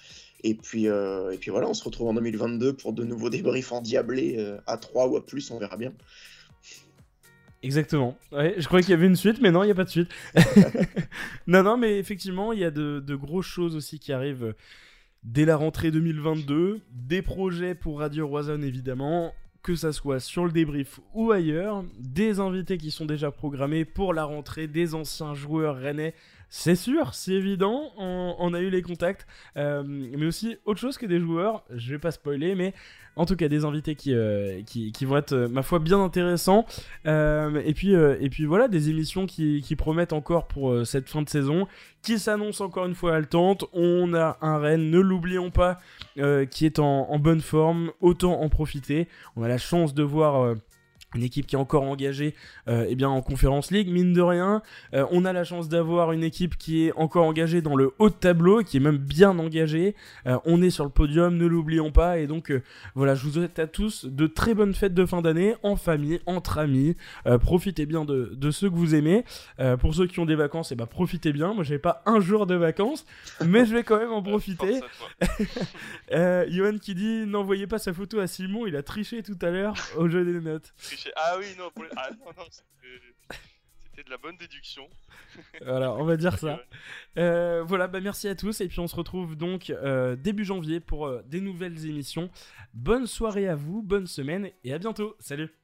Et puis, et puis voilà, on se retrouve en 2022 pour de nouveaux débriefs endiablés à 3 ou à plus, on verra bien. Exactement. Je croyais qu'il y avait une suite, mais non, il n'y a pas de suite. non, non, mais effectivement, il y a de, de, grosses choses aussi qui arrivent dès la rentrée 2022. Des projets pour Radio Roison, évidemment, que ça soit sur le débrief ou ailleurs. Des invités qui sont déjà programmés pour la rentrée, des anciens joueurs rennais c'est sûr, c'est évident, on, a eu les contacts, euh, mais aussi autre chose que des joueurs, je vais pas spoiler, mais en tout cas des invités qui, euh, vont être, euh, ma foi, bien intéressants, et, puis, voilà, des émissions qui, promettent encore pour cette fin de saison, qui s'annoncent encore une fois haletantes, on a un Rennes, ne l'oublions pas, qui est en, bonne forme, autant en profiter, on a la chance de voir une équipe qui est encore engagée euh, eh bien en conférence league. Mine de rien euh, on a la chance d'avoir une équipe qui est encore engagée dans le haut de tableau qui est même bien engagée. Euh, on est sur le podium ne l'oublions pas. Et donc voilà je vous souhaite à tous de très bonnes fêtes de fin d'année en famille entre amis. Profitez bien de, de, ceux que vous aimez. Pour ceux qui ont des vacances eh ben profitez bien. Moi j'avais pas un jour de vacances mais je vais quand même en profiter. Johan qui dit n'envoyez pas sa photo à Simon il a triché tout à l'heure au jeu des notes ah oui, non, ah, c'était de la bonne déduction. voilà, on va dire ça. Euh, voilà, bah merci à tous et puis on se retrouve donc euh, début janvier pour euh, des nouvelles émissions. Bonne soirée à vous, bonne semaine et à bientôt. Salut